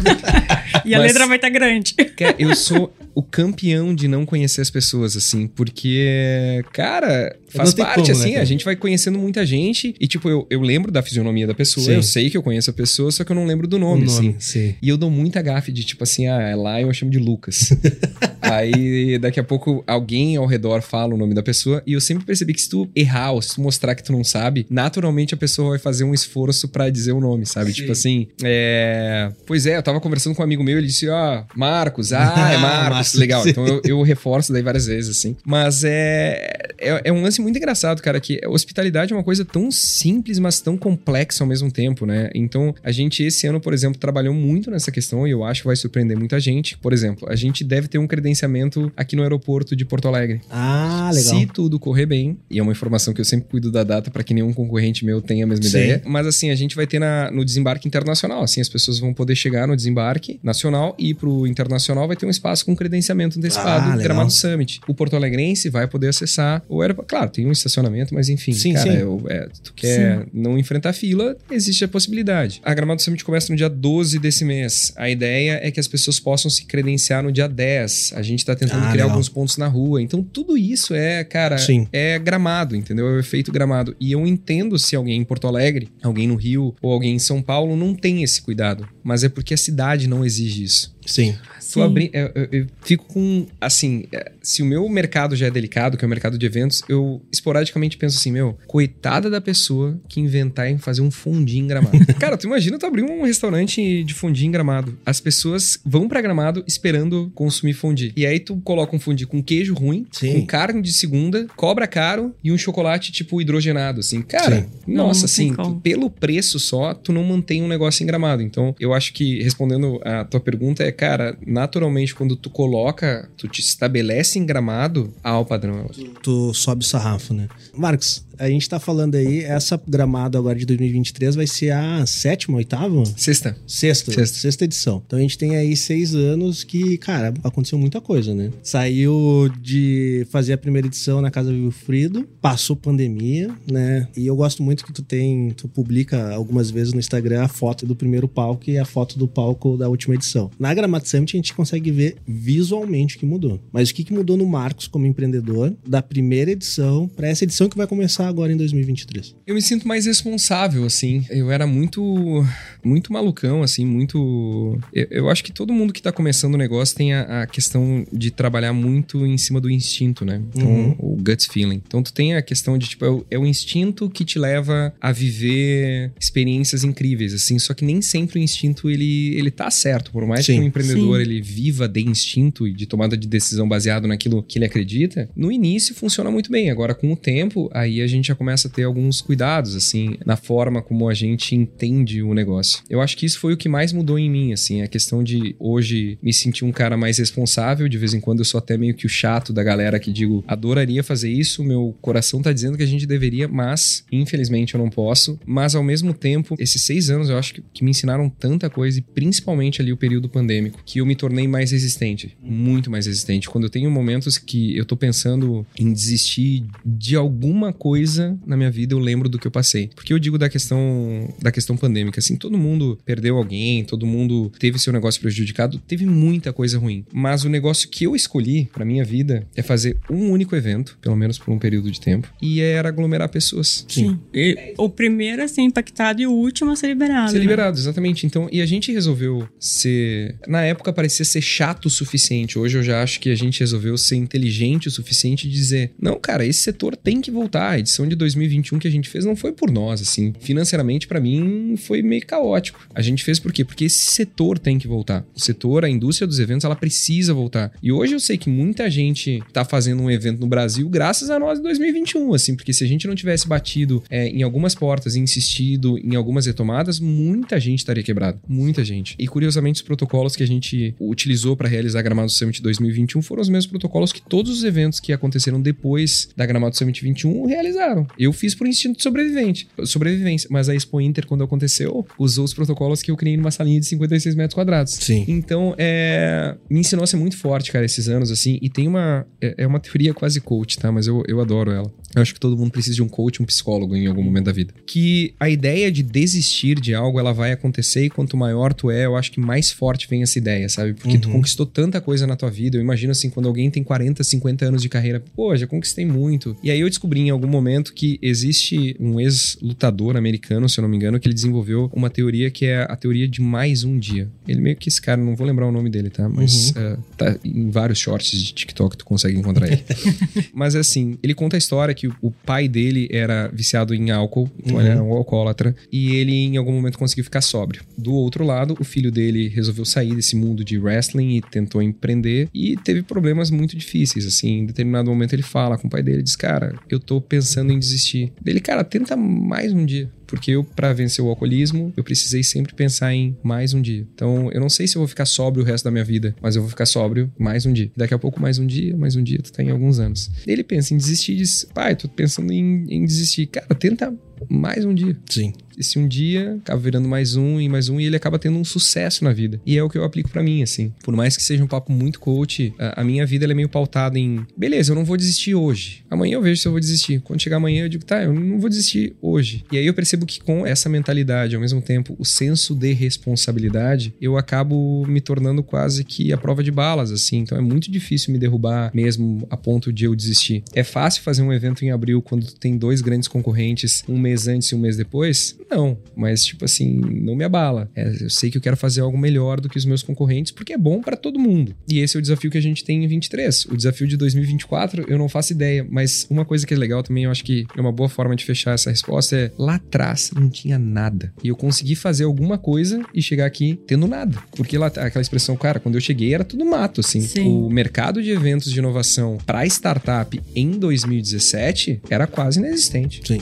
e a Mas- letra vai estar grande. Cara, eu sou o campeão de não conhecer as pessoas, assim, porque, cara, faz parte, como, né, assim, cara? a gente vai conhecendo muita gente e, tipo, eu, eu lembro da fisionomia da pessoa, Sim. eu sei que eu conheço a pessoa, só que eu não lembro do nome, O assim. sim. E eu dou muita gafe de tipo assim, ah, é lá eu chamo de Lucas. Aí daqui a pouco alguém ao redor fala o nome da pessoa e eu sempre percebi que se tu errar ou se tu mostrar que tu não sabe, naturalmente a pessoa vai fazer um esforço pra dizer o nome, sabe? Sim. Tipo assim, é. Pois é, eu tava conversando com um amigo meu, ele disse, ó, Marcos, ah, é Marcos, legal. Então eu, eu reforço daí várias vezes, assim. Mas é, é, é um lance muito engraçado, cara, que hospitalidade é uma coisa tão simples, mas tão complexa ao mesmo tempo, né? Então, a gente esse ano, por exemplo, trabalhou muito nessa questão e eu acho que vai surpreender muita gente. Por exemplo, a gente deve ter um credenciamento aqui no aeroporto de Porto Alegre. Ah, legal. Se tudo correr bem, e é uma informação que eu sempre cuido da data para que nenhum concorrente meu tenha a mesma Sim. ideia, mas assim, a gente vai ter na- no desembarque internacional, assim, as pessoas vão poder chegar no desembarque nacional e pro internacional vai ter um espaço com credenciamento antecipado, Ah. Gramado Summit. O porto alegrense vai poder acessar o aeroporto. Claro, tem um estacionamento, mas enfim, Sim, cara, sim. eu- é, tu quer não enfrentar fila, existe a possibilidade. A Gramado Summit começa no dia 12 desse mês. A ideia é que as pessoas possam se credenciar no dia 10. A gente tá tentando Ah, criar legal. alguns pontos na rua. Então, tudo isso é, cara, Sim. é gramado, entendeu? É o efeito gramado. E eu entendo se alguém em Porto Alegre, alguém no Rio ou alguém em São Paulo não tem esse cuidado. Mas é porque a cidade não exige isso. Sim. Tu abri, eu, eu, eu, fico com. Assim, é, se o meu mercado já é delicado, que é o mercado de eventos, eu esporadicamente penso assim, meu, coitada da pessoa que inventar em fazer um fundinho em gramado. Cara, tu imagina tu abrir um restaurante de fundinho em gramado. As pessoas vão pra gramado esperando consumir fundi. E aí tu coloca um fundi com queijo ruim, Sim. com carne de segunda, cobra caro e um chocolate tipo hidrogenado, assim. Cara, Sim. nossa, Não, assim, tu- pelo preço só, tu não mantém um negócio em gramado. Então, eu acho que, respondendo a tua pergunta, é, cara, naturalmente, quando tu coloca, tu te estabelece em gramado, ah, o padrão é. Tu sobe o sarrafo, né? Marcos, a gente tá falando aí, essa gramado agora de 2023 vai ser a sétima, oitava? Sexta. Sexta, Sexta. sexta. edição. Então a gente tem aí seis anos que, cara, aconteceu muita coisa, né? Saiu de fazer a primeira edição na Casa Wilfrido, passou pandemia, né? E eu gosto muito que tu tem, tu publica algumas vezes no Instagram a foto do primeiro palco e a foto do palco da última edição. Na Gramado Summit a gente consegue ver visualmente o que mudou. Mas o que, que mudou no Marcos como empreendedor da primeira edição para essa edição que vai começar agora em 2023? Eu me sinto mais responsável, assim. Eu era muito, muito malucão, assim, muito. Eu, eu acho que todo mundo que tá começando o negócio tem a, a questão de trabalhar muito em cima do instinto, né? Então, Uhum. o gut feeling. Então, tu tem a questão de, tipo, é o, é o instinto que te leva a viver experiências incríveis, assim. Só que nem sempre o instinto, ele, ele tá certo. Por mais Sim. que um empreendedor, Sim. ele viva de instinto e de tomada de decisão baseado naquilo que ele acredita, no início funciona muito bem. Agora, com o tempo, aí a gente já começa a ter alguns cuidados, assim, na forma como a gente entende o negócio. Eu acho que isso foi o que mais mudou em mim, assim, a questão de hoje me sentir um cara mais responsável. De vez em quando eu sou até meio que o chato da galera que digo, adoraria fazer isso, meu coração tá dizendo que a gente deveria, mas infelizmente eu não posso. Mas ao mesmo tempo, esses seis anos eu acho que, que me ensinaram tanta coisa, e principalmente ali o período pandêmico, que eu me tornei mais resistente, muito mais resistente. Quando eu tenho momentos que eu tô pensando em desistir de alguma coisa na minha vida, eu lembro do que eu passei. Porque eu digo da questão da questão pandêmica, assim, todo mundo perdeu alguém, todo mundo teve seu negócio prejudicado, teve muita coisa ruim. Mas o negócio que eu escolhi pra minha vida é fazer um único evento, pelo menos por um período de tempo, e era aglomerar pessoas. Sim. E o primeiro a ser impactado e o último a ser liberado. Ser né? liberado, exatamente. Então, e a gente resolveu ser. Na época parecia ser chato o suficiente. Hoje eu já acho que a gente resolveu ser inteligente o suficiente de dizer: não, cara, esse setor tem que voltar. A edição de 2021 que a gente fez não foi por nós, assim. Financeiramente, pra mim, foi meio caótico. A gente fez por quê? Porque esse setor tem que voltar. O setor, a indústria dos eventos, ela precisa voltar. E hoje eu sei que muita gente tá fazendo um evento no Brasil graças a nós em 2021, assim, porque se a gente não tivesse batido é, em algumas portas e insistido em algumas retomadas, muita gente estaria quebrado. Muita gente. E curiosamente, os protocolos que a gente utilizou para realizar a Gramado Summit 2021 foram os mesmos protocolos que todos os eventos que aconteceram depois da Gramado Summit 21 realizaram. Eu fiz por instinto de sobrevivente, sobrevivência, mas a Expo Inter, quando aconteceu, usou os protocolos que eu criei numa salinha de 56 metros quadrados. Sim. Então, é, me ensinou a ser muito forte, cara, esses anos, assim. E tem uma. É, é uma teoria quase coach, tá? Mas eu, eu adoro ela. Eu acho que todo mundo precisa de um coach, um psicólogo em algum momento da vida. Que a ideia de desistir de algo, ela vai acontecer e quanto maior tu é, eu acho que mais forte vem essa ideia, sabe? Porque tu Uhum. conquistou tanta coisa na tua vida. Eu imagino assim, quando alguém tem 40, 50 anos de carreira, pô, já conquistei muito. E aí eu descobri em algum momento que existe um ex-lutador americano, se eu não me engano, que ele desenvolveu uma teoria que é a teoria de mais um dia. Ele meio que esse cara, não vou lembrar o nome dele, tá? Mas eh, tá em vários shorts de TikTok tu consegue encontrar ele. Mas assim, ele conta a história que o- pai dele era viciado em álcool, então Uhum. ele era um alcoólatra, e ele em algum momento conseguiu ficar sóbrio. Do outro lado, o filho dele resolveu sair desse mundo de wrestling e tentou empreender e teve problemas muito difíceis, assim, em determinado momento ele fala com o pai dele, diz, cara, eu tô pensando em desistir. Dele, cara, tenta mais um dia. Porque eu, pra vencer o alcoolismo, eu precisei sempre pensar em mais um dia. Então, eu não sei se eu vou ficar sóbrio o resto da minha vida, mas eu vou ficar sóbrio mais um dia. Daqui a pouco, mais um dia, mais um dia, tu tá em alguns anos. Ele pensa em desistir diz: pai, tô pensando em, em desistir. Cara, tenta mais um dia. Sim. Esse um dia acaba virando mais um e mais um e ele acaba tendo um sucesso na vida. E é o que eu aplico pra mim, assim. Por mais que seja um papo muito coach, a, a minha vida ela é meio pautada em, beleza, eu não vou desistir hoje. Amanhã eu vejo se eu vou desistir. Quando chegar amanhã eu digo, tá, eu não vou desistir hoje. E aí eu percebo que com essa mentalidade, ao mesmo tempo, o senso de responsabilidade, eu acabo me tornando quase que a prova de balas, assim. Então é muito difícil me derrubar mesmo a ponto de eu desistir. É fácil fazer um evento em abril quando tu tem dois grandes concorrentes, um mês antes e um mês depois? Não, mas tipo assim, não me abala. É, eu sei que eu quero fazer algo melhor do que os meus concorrentes, porque é bom para todo mundo. E esse é o desafio que a gente tem em 23. O desafio de 2024, eu não faço ideia, mas uma coisa que é legal também, eu acho que é uma boa forma de fechar essa resposta é lá atrás não tinha nada. E eu consegui fazer alguma coisa e chegar aqui tendo nada. Porque lá aquela expressão, cara, quando eu cheguei era tudo mato, assim. Sim. O mercado de eventos de inovação para startup em 2017 era quase inexistente. Sim.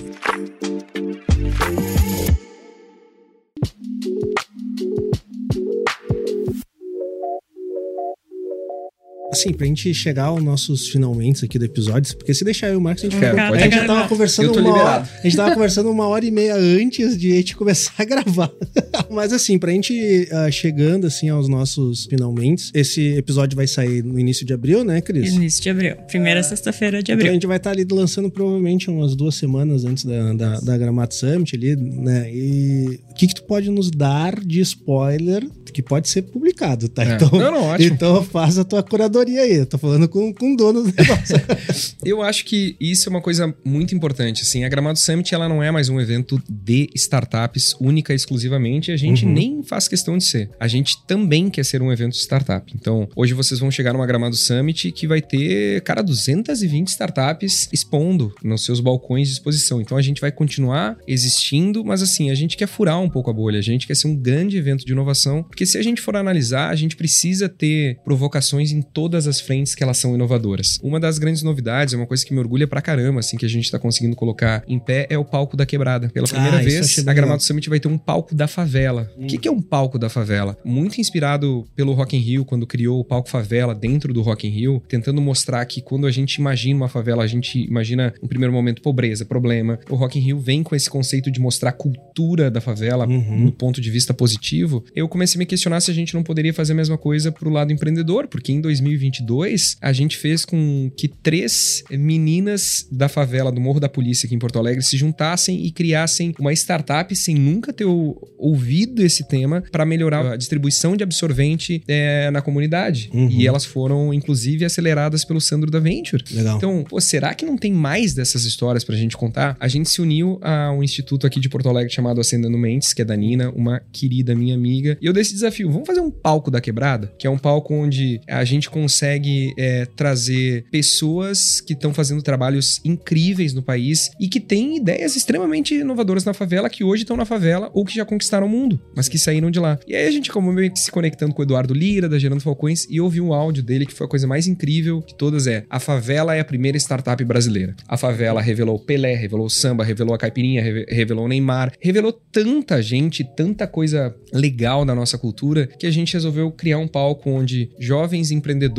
Assim, pra gente chegar aos nossos finalmente aqui do episódio, porque se deixar eu e o Marcos, a gente Quero, fica- pode a gente já tava conversando uma hora. liberado. A gente tava conversando uma hora e meia antes de a gente começar a gravar. Mas assim, pra gente ah, chegando assim aos nossos finalmente, esse episódio vai sair no início de abril, né, Cris? Início de abril. Primeira sexta-feira de Então a abril. gente vai estar ali lançando provavelmente umas duas semanas antes da, da, da Gramado Summit ali, né? E o que, que tu pode nos dar de spoiler que pode ser publicado, tá? É. Então, Não, não, ótimo. então faz a tua curadoria aí. Eu tô falando com, com o dono do negócio. Eu acho que isso é uma coisa muito importante. Assim, a Gramado Summit ela não é mais um evento de startups única e exclusivamente. A gente Uhum. nem faz questão de ser. A gente também quer ser um evento de startup. Então, hoje vocês vão chegar numa Gramado Summit que vai ter, cara, 220 startups expondo nos seus balcões de exposição. Então, a gente vai continuar existindo, mas assim, a gente quer furar um pouco a bolha. A gente quer ser um grande evento de inovação, porque se a gente for analisar, a gente precisa ter provocações em todas as frentes que elas são inovadoras. Uma das grandes novidades, é uma coisa que me orgulha pra caramba, assim, que a gente tá conseguindo colocar em pé, é o palco da quebrada. Pela primeira Ah, vez, a Gramado. Summit vai ter um palco da favela. O que, que é um palco da favela? Muito inspirado pelo Rock in Rio, quando criou o palco favela dentro do Rock in Rio, tentando mostrar que quando a gente imagina uma favela, a gente imagina, no primeiro momento, pobreza, problema. O Rock in Rio vem com esse conceito de mostrar a cultura da favela Uhum. no ponto de vista positivo. Eu comecei a me questionar se a gente não poderia fazer a mesma coisa pro lado empreendedor, porque em 2022 a gente fez com que três meninas da favela do Morro da Polícia aqui em Porto Alegre se juntassem e criassem uma startup sem nunca ter ouvido esse tema para melhorar a distribuição de absorvente eh, na comunidade. Uhum. E elas foram, inclusive, aceleradas pelo Sandro da Venture. Legal. Então, pô, será que não tem mais dessas histórias pra gente contar? A gente se uniu a um instituto aqui de Porto Alegre chamado Acendendo Mentes, que é da Nina, uma querida minha amiga. E eu dei esse desafio: vamos fazer um palco da quebrada? Que é um palco onde a gente consegue é, trazer pessoas que estão fazendo trabalhos incríveis no país e que têm ideias extremamente inovadoras na favela, que hoje estão na favela ou que já conquistaram o mundo, mas que saíram de lá. E aí a gente acabou meio que se conectando com o Eduardo Lira, da Gerando Falcões, e ouvi um áudio dele que foi a coisa mais incrível de todas: é a favela é a primeira startup brasileira. A favela revelou Pelé, revelou samba, revelou a caipirinha, reve- revelou Neymar, revelou tanta gente, tanta coisa legal da nossa cultura, que a gente resolveu criar um palco onde jovens empreendedores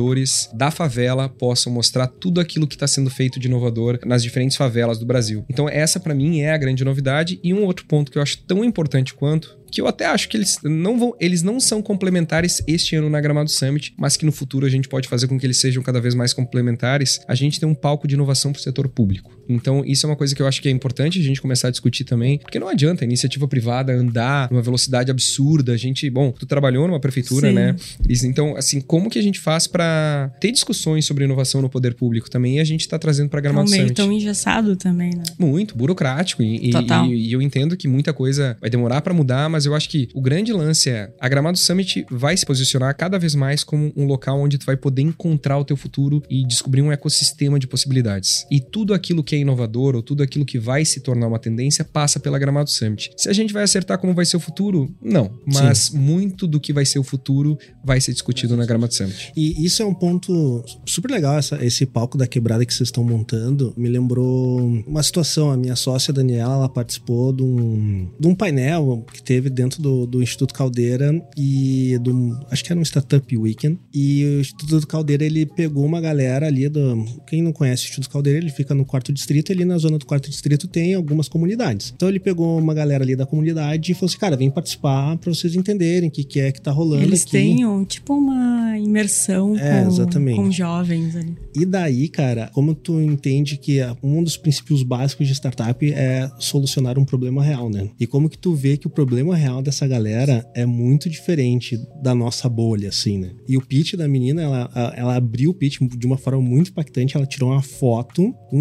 da favela possam mostrar tudo aquilo que está sendo feito de inovador nas diferentes favelas do Brasil. Então, essa para mim é a grande novidade. E um outro ponto que eu acho tão importante quanto que eu até acho que eles não vão, eles não são complementares este ano na Gramado Summit, mas que no futuro a gente pode fazer com que eles sejam cada vez mais complementares. A gente tem um palco de inovação para o setor público. Então, isso é uma coisa que eu acho que é importante a gente começar a discutir também, porque não adianta a iniciativa privada andar numa velocidade absurda. A gente, bom, tu trabalhou numa prefeitura, Sim. né? Então, assim, como que a gente faz para ter discussões sobre inovação no poder público também? E a gente tá trazendo para É um Gramado meio Summit. tão engessado também, né? Muito burocrático e, Total. e- e eu entendo que muita coisa vai demorar pra mudar, mas eu acho que o grande lance é a Gramado Summit vai se posicionar cada vez mais como um local onde tu vai poder encontrar o teu futuro e descobrir um ecossistema de possibilidades. E tudo aquilo que é inovador ou tudo aquilo que vai se tornar uma tendência passa pela Gramado Summit. Se a gente vai acertar como vai ser o futuro, não, mas muito do que vai ser o futuro vai ser discutido na Gramado Summit. E isso é um ponto super legal, essa- esse palco da quebrada que vocês estão montando. Me lembrou uma situação. A minha sócia Daniela ela participou de um, de um painel que teve dentro do, do Instituto Caldeira e do. Acho que era um Startup Weekend. E o Instituto Caldeira ele pegou uma galera ali do. Quem não conhece o Instituto Caldeira, ele fica no quarto distrito. Ali na zona do quarto distrito tem algumas comunidades. Então ele pegou uma galera ali da comunidade e falou assim: cara, vem participar pra vocês entenderem o que, que é que tá rolando Eles aqui. têm um, tipo uma imersão É, com, exatamente. com jovens ali. E daí, cara, como tu entende que um dos princípios básicos de startup é solucionar um problema real, né? E como que tu vê que o problema real dessa galera é muito diferente da nossa bolha, assim, né? E o pitch da menina, ela, ela abriu o pitch de uma forma muito impactante. Ela tirou uma foto, um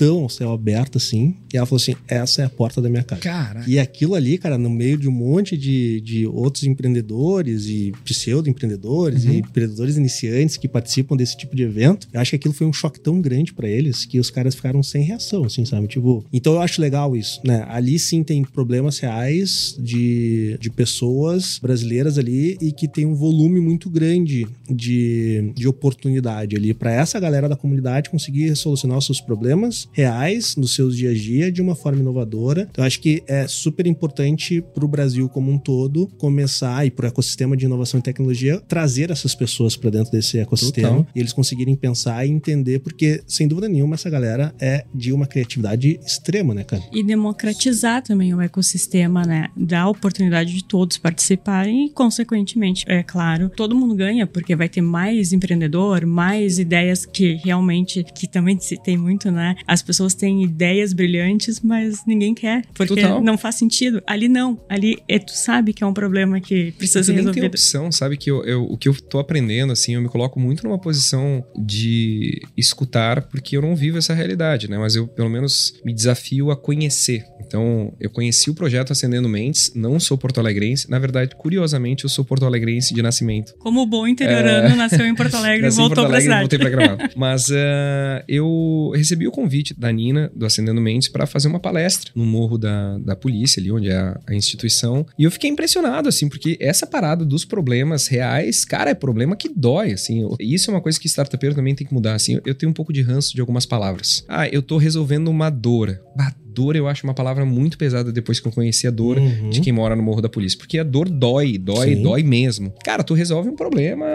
portão ao céu aberto, assim. E ela falou assim: essa é a porta da minha casa. Cara. E aquilo ali, cara, no meio de um monte de, de outros empreendedores e pseudo-empreendedores Uhum. e empreendedores iniciantes que participam desse tipo de evento, eu acho que aquilo foi um choque tão grande pra eles que os caras ficaram sem reação, assim, sabe? Tipo, então eu acho legal isso, né? Ali sim tem problemas reais de, de pessoas brasileiras ali e que tem um volume muito grande de, de oportunidade ali pra essa galera da comunidade conseguir solucionar os seus problemas reais nos seus dias a dia de uma forma inovadora. Então eu acho que é super importante pro Brasil como um todo começar e pro ecossistema de inovação e tecnologia trazer essas pessoas pra dentro desse ecossistema Total. e eles conseguirem pensar e entender, porque sem dúvida nenhuma essa galera é de uma criatividade extrema, né, cara? E democratizar também o ecossistema, né? Dar a oportunidade de todos participarem e, consequentemente, é claro, todo mundo ganha, porque vai ter mais empreendedor, mais ideias que realmente, que também se tem muito, né? As pessoas têm ideias brilhantes, mas ninguém quer, porque Total. não faz sentido. Ali não, ali é, tu sabe que é um problema que precisa ser nem tem resolvido. opção, sabe? Que eu, eu- o que eu tô aprendendo, assim, eu me coloco muito numa posição de escutar, porque eu não vivo essa realidade, né? Mas eu, pelo menos, me desafio a conhecer. Então, eu conheci o projeto Acendendo Mentes, não sou porto-alegrense. Na verdade, curiosamente, eu sou porto-alegrense de nascimento. Como o bom interiorano nasceu em Porto Alegre e É. Voltou Porto pra Alegre cidade. voltei pra Gramado. Mas eh, eu recebi o convite da Nina, do Acendendo Mentes, para fazer uma palestra no morro da, da polícia, ali onde é a, a instituição. E eu fiquei impressionado, assim, porque essa parada dos problemas reais, cara, é problema que dói, assim. Isso é uma coisa que startupeiro também tem que mudar, assim. Eu, eu tenho um pouco de ranço de algumas palavras. Ah, eu tô resolvendo uma dor. Bah, dor eu acho uma palavra muito pesada depois que eu conheci a dor Uhum. de quem mora no Morro da Polícia. Porque a dor dói, dói, Sim. dói mesmo. Cara, tu resolve um problema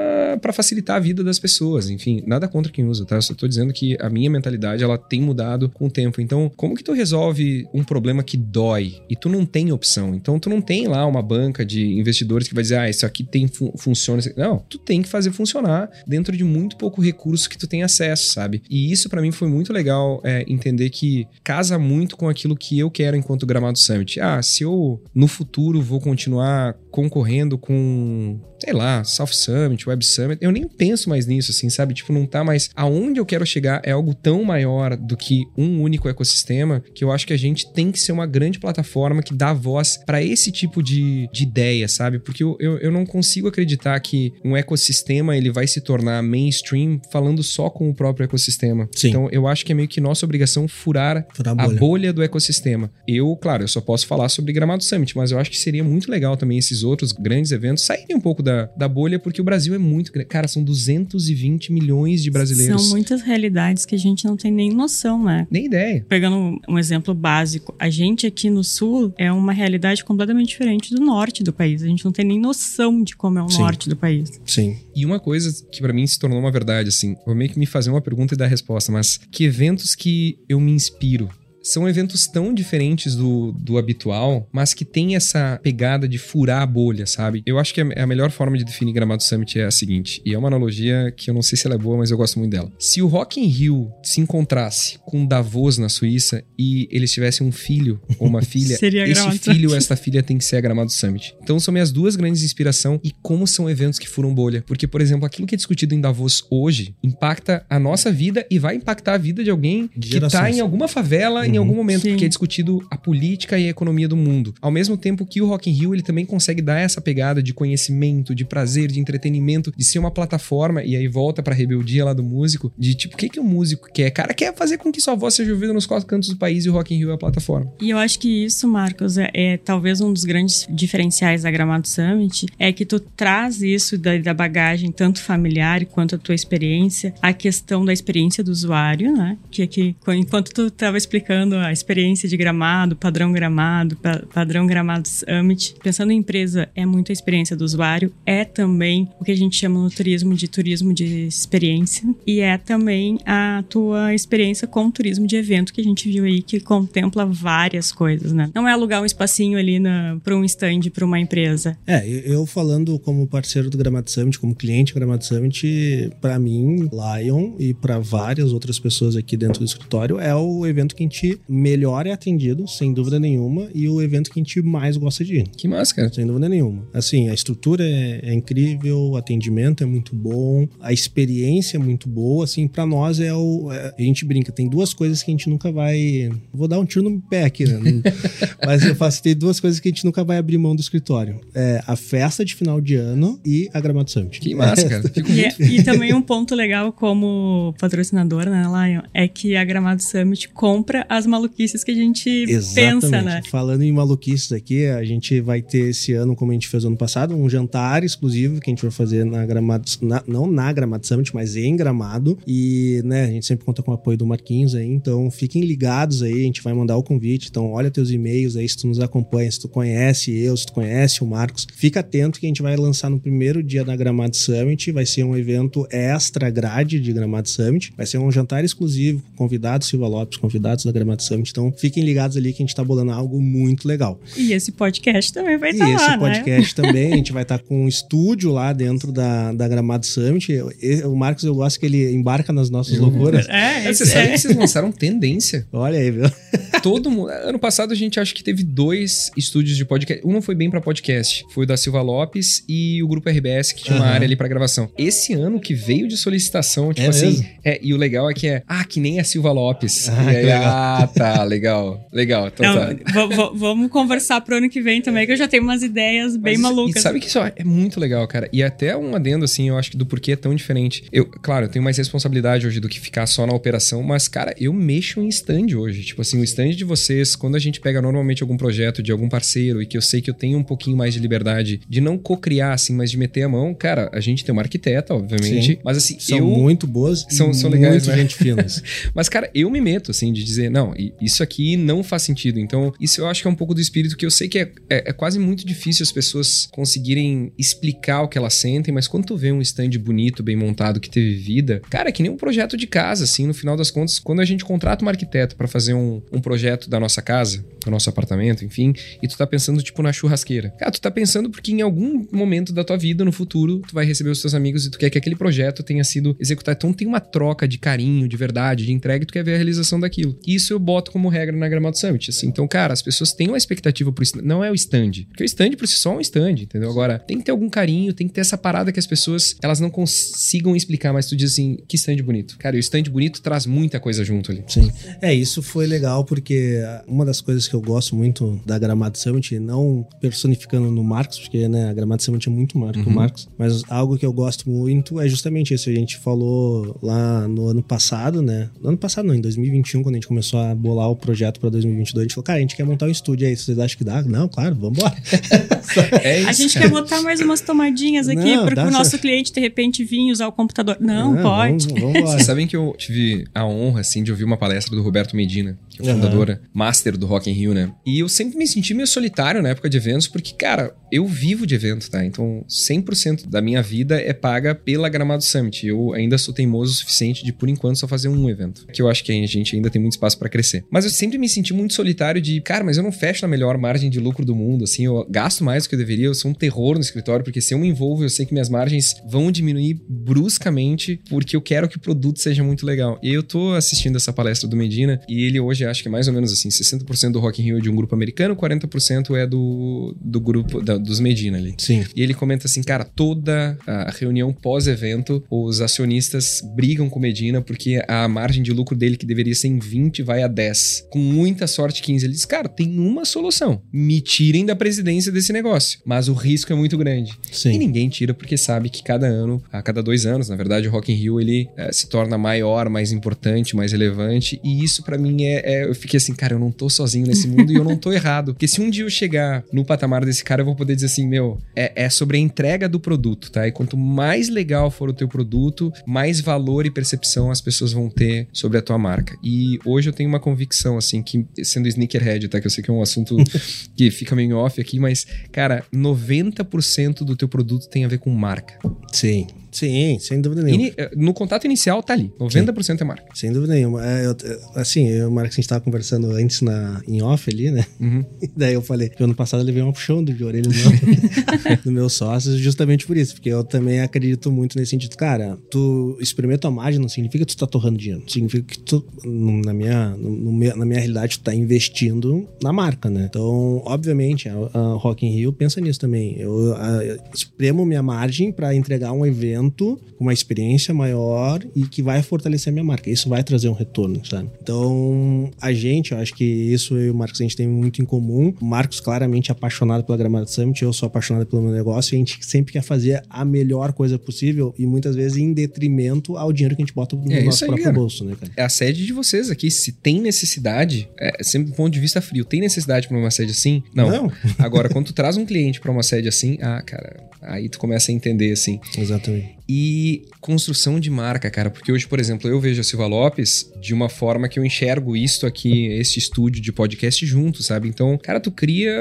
pra facilitar a vida das pessoas. Enfim, nada contra quem usa, tá? Eu só tô dizendo que a minha mentalidade, ela tem mudado com o tempo. Então, como que tu resolve um problema que dói e tu não tem opção? Então, tu não tem lá uma banca de investidores que vai dizer, ah, isso aqui tem fu- funciona. isso aqui-" Não, tu tem que fazer funcionar dentro de muito pouco recurso que tu tem acesso, sabe? E isso pra mim foi muito legal é, entender que casa muito com aquilo que eu quero enquanto Gramado Summit. Ah, se eu no futuro vou continuar concorrendo com, sei lá, South Summit, Web Summit, eu nem penso mais nisso, assim, sabe? Tipo, não tá mais. Aonde eu quero chegar é algo tão maior do que um único ecossistema que eu acho que a gente tem que ser uma grande plataforma que dá voz pra esse tipo de, de ideia, sabe? Porque eu, eu, eu não consigo acreditar que um ecossistema ele vai se tornar mainstream falando só com o próprio ecossistema. Sim. Então eu acho que é meio que nossa obrigação furar Furar a a bolha. bolha do ecossistema. Eu, claro, eu só posso falar sobre Gramado Summit, mas eu acho que seria muito legal também esses outros grandes eventos saírem um pouco da, da bolha, porque o Brasil é muito grande. Cara, são 220 milhões de brasileiros. São muitas realidades que a gente não tem nem noção, né? Nem ideia. Pegando um exemplo básico, a gente aqui no sul é uma realidade completamente diferente do norte do país. A gente não tem nem noção de como é o Sim. norte do país. Sim. E uma coisa que pra mim se tornou uma verdade, assim, vou meio que me fazer uma pergunta e dar a resposta, mas que eventos que eu me inspiro? São eventos tão diferentes do, do habitual, mas que tem essa pegada de furar a bolha, sabe? Eu acho que a, a melhor forma de definir Gramado Summit é a seguinte, e é uma analogia que eu não sei se ela é boa, mas eu gosto muito dela. Se o Rock in Rio se encontrasse com Davos na Suíça e eles tivessem um filho ou uma filha, Seria esse filho ou esta filha tem que ser a Gramado Summit. Então são minhas duas grandes inspirações e como são eventos que furam bolha. Porque, por exemplo, aquilo que é discutido em Davos hoje impacta a nossa vida e vai impactar a vida de alguém De que tá gerações. em alguma favela em Uhum. algum momento, Sim. porque é discutido a política e a economia do mundo. Ao mesmo tempo que o Rock in Rio, ele também consegue dar essa pegada de conhecimento, de prazer, de entretenimento, de ser uma plataforma, e aí volta pra rebeldia lá do músico, de tipo, o que que o músico quer? Cara, quer fazer com que sua voz seja ouvida nos quatro cantos do país e o Rock in Rio é a plataforma. E eu acho que isso, Marcos, é, é talvez um dos grandes diferenciais da Gramado Summit, é que tu traz isso da, da bagagem, tanto familiar quanto a tua experiência, a questão da experiência do usuário, né? Que aqui, enquanto tu estava explicando a experiência de gramado, padrão gramado, pa- padrão gramado Summit, pensando em empresa, é muito a experiência do usuário, é também o que a gente chama no turismo de turismo de experiência, e é também a tua experiência com turismo de evento que a gente viu aí, que contempla várias coisas, né? Não é alugar um espacinho ali para um stand para uma empresa. É, eu falando como parceiro do Gramado Summit, como cliente do Gramado Summit, pra mim, Lion e pra várias outras pessoas aqui dentro do escritório, é o evento que a gente que melhor é atendido, sem dúvida nenhuma, e o evento que a gente mais gosta de ir. Que massa, cara. Sem dúvida nenhuma. Assim, a estrutura é, é incrível, o atendimento é muito bom, a experiência é muito boa, assim, para nós é o... É, a gente brinca, tem duas coisas que a gente nunca vai... Vou dar um tiro no pé aqui, né? Mas eu faço, tem duas coisas que a gente nunca vai abrir mão do escritório. É a festa de final de ano e a Gramado Summit. Que massa, cara. Fico E, é- e também um ponto legal como patrocinador, né, Lion, é que a Gramado Summit compra as maluquices que a gente pensa, né? Falando em maluquices aqui, a gente vai ter esse ano, como a gente fez ano passado, um jantar exclusivo que a gente vai fazer na Gramado, na- não na Gramado Summit, mas em Gramado. E, né, a gente sempre conta com o apoio do Marquinhos aí, então fiquem ligados aí, a gente vai mandar o convite. Então, olha teus e-mails aí, se tu nos acompanha, se tu conhece eu, se tu conhece o Marcos, fica atento que a gente vai lançar no primeiro dia da Gramado Summit. Vai ser um evento extra grade de Gramado Summit. Vai ser um jantar exclusivo, convidados Silva Lopes, convidados da Gramado Summit. Então, fiquem ligados ali que a gente tá bolando algo muito legal. E esse podcast também vai E estar esse lá, né? podcast também, a gente vai estar com um estúdio lá dentro da, da Gramado Summit. Eu- eu- o Marcos, eu gosto que ele embarca nas nossas Eu- loucuras. É, É, Você esse- sabe é. que vocês lançaram tendência. Olha aí, viu? Todo mundo. Ano passado a gente acha que teve dois estúdios de podcast. Um não foi bem pra podcast. Foi o da Silva Lopes e o grupo RBS, que tinha uma Aham. área ali pra gravação. Esse ano que veio de solicitação, tipo É assim. mesmo? É, e o legal é que é, ah, que nem a Silva Lopes. Ah, e aí, que legal. ah, tá, legal. Legal. Então Não, tá. vamos conversar pro ano que vem também, que eu já tenho umas ideias bem Mas, malucas. E sabe que isso é muito legal, cara. E até um adendo, assim, eu acho que do porquê é tão diferente. Eu, claro, eu tenho mais responsabilidade hoje do que ficar só na operação, mas, cara, eu mexo em stand hoje. Tipo assim, o stand de vocês, quando a gente pega normalmente algum projeto de algum parceiro e que eu sei que eu tenho um pouquinho mais de liberdade de não co-criar, assim, mas de meter a mão, cara, a gente tem uma arquiteta, obviamente. Sim. Mas assim, São eu. muito boas São- são legais, muito né? gente finas. Mas, cara, eu me meto, assim, de dizer, não, i- isso aqui não faz sentido. Então, isso eu acho que é um pouco do espírito que eu sei que é, é, é quase muito difícil as pessoas conseguirem explicar o que elas sentem, mas quando tu vê um stand bonito, bem montado, que teve vida, cara, é que nem um projeto de casa, assim, no final das contas, quando a gente contrata um arquiteto pra fazer um, um projeto da nossa casa, do nosso apartamento, enfim, e tu tá pensando, tipo, na churrasqueira. Cara, tu tá pensando porque em algum momento da tua vida, no futuro, tu vai receber os teus amigos e tu quer que aquele projeto tenha sido executado. Então tem uma troca de carinho, de verdade, de entrega e tu quer ver a realização daquilo. Isso eu boto como regra na Gramado Summit, assim. Então, cara, as pessoas têm uma expectativa por isso. Não é o stand. Porque o stand por si só é um stand, entendeu? Agora, tem que ter algum carinho, tem que ter essa parada que as pessoas, elas não consigam explicar, mas tu diz assim, que stand bonito. Cara, e o stand bonito traz muita coisa junto ali. Sim. É, isso foi legal porque uma das coisas que eu gosto muito da Gramado Summit, não personificando no Marcos, porque né, a Gramado Summit é muito Uhum. Marcos, mas algo que eu gosto muito é justamente isso. A gente falou lá no ano passado, né? No ano passado não, em 2021, quando a gente começou a bolar o projeto pra 2022, a gente falou, cara, a gente quer montar um estúdio aí, vocês acham que dá? Não, claro, vamos embora. É isso, A gente cara. quer botar mais umas tomadinhas aqui Não, para o nosso certo. cliente de repente vir usar o computador. Não, Ah, pode. Vamos, vamos embora. Vocês sabem que eu tive a honra, assim, de ouvir uma palestra do Roberto Medina, que é o Aham. fundador, master do Rock in Rio, né? E eu sempre me senti meio solitário na época de eventos, porque, cara, eu vivo de evento, tá? Então, 100% da minha vida é paga pela Gramado Summit. Eu ainda sou teimoso o suficiente de, por enquanto, só fazer um evento. Que eu acho que a gente ainda tem muito espaço pra crescer. Mas eu sempre me senti muito solitário de, cara, mas eu não fecho na melhor margem de lucro do mundo, assim, eu gasto mais do que eu deveria, eu sou um terror no escritório, porque se eu me envolvo, eu sei que minhas margens vão diminuir bruscamente, porque eu quero que o produto seja muito legal. E eu tô assistindo essa palestra do Medina, e ele hoje acho que é mais ou menos assim, 60% do Rock in Rio é de um grupo americano, 40% é do, do grupo, da- dos Medina ali. Sim. E ele comenta assim, cara, toda a reunião pós-evento, os acionistas brigam com o Medina porque a margem de lucro dele, que deveria ser em 20, vai a 10. Com muita sorte, 15. Ele diz, cara, tem uma solução. Me tirem da presidência desse negócio. Mas o risco é muito grande. E Sim. ninguém tira porque sabe que cada ano, a cada dois anos, na verdade, o Rock in Rio, ele eh, se torna maior, mais importante, mais relevante. E isso pra mim é, é- Eu fiquei assim, cara, eu não tô sozinho nesse mundo e eu não tô errado. Porque se um dia eu chegar no patamar desse cara, eu vou poder dizer assim, meu, é, é sobre a entrega do produto, tá? E quanto mais legal for o teu produto, mais valor e percepção as pessoas vão ter sobre a tua marca. E hoje eu tenho uma convicção, assim, que sendo sneakerhead, tá? Que eu sei que é um assunto que fica meio off aqui, mas, cara, 90% do teu produto tem a ver com marca. Sim. Sim, sem dúvida nenhuma. Eh, no contato inicial tá ali. 90% é marca. Sem dúvida nenhuma. É, eu- assim, eu e o Marcos, a gente tava conversando antes na, em off ali, né? Uhum. E daí eu falei que ano passado eu levei um puxão de orelha meu, do meu sócio, justamente por isso, porque eu também acredito muito nesse sentido. Cara, tu experimenta a margem não significa que tu tá torrando dinheiro, significa que tu, no- na minha, no- no na minha realidade, tu tá investindo na marca, né? Então, obviamente, a, a Rock in Rio pensa nisso também. Eu, a- eu espremo minha margem para entregar um evento com uma experiência maior e que vai fortalecer a minha marca. Isso vai trazer um retorno, sabe? Então, a gente, eu acho que isso eu e o Marcos a gente tem muito em comum. O Marcos claramente é apaixonado pela Gramado Summit, eu sou apaixonado pelo meu negócio e a gente sempre quer fazer a melhor coisa possível e muitas vezes em detrimento ao dinheiro que a gente bota no É nosso próprio cara. bolso, né, cara? É a sede de vocês aqui. Se tem necessidade, é sempre do ponto de vista frio, tem necessidade pra uma sede assim? Não. Não. Agora, quando tu traz um cliente pra uma sede assim, ah, cara, aí tu começa a entender assim. Exatamente. E construção de marca, cara, porque hoje, por exemplo, eu vejo a Silva Lopes de uma forma que eu enxergo isto aqui, este estúdio de podcast junto, sabe? Então, cara, tu cria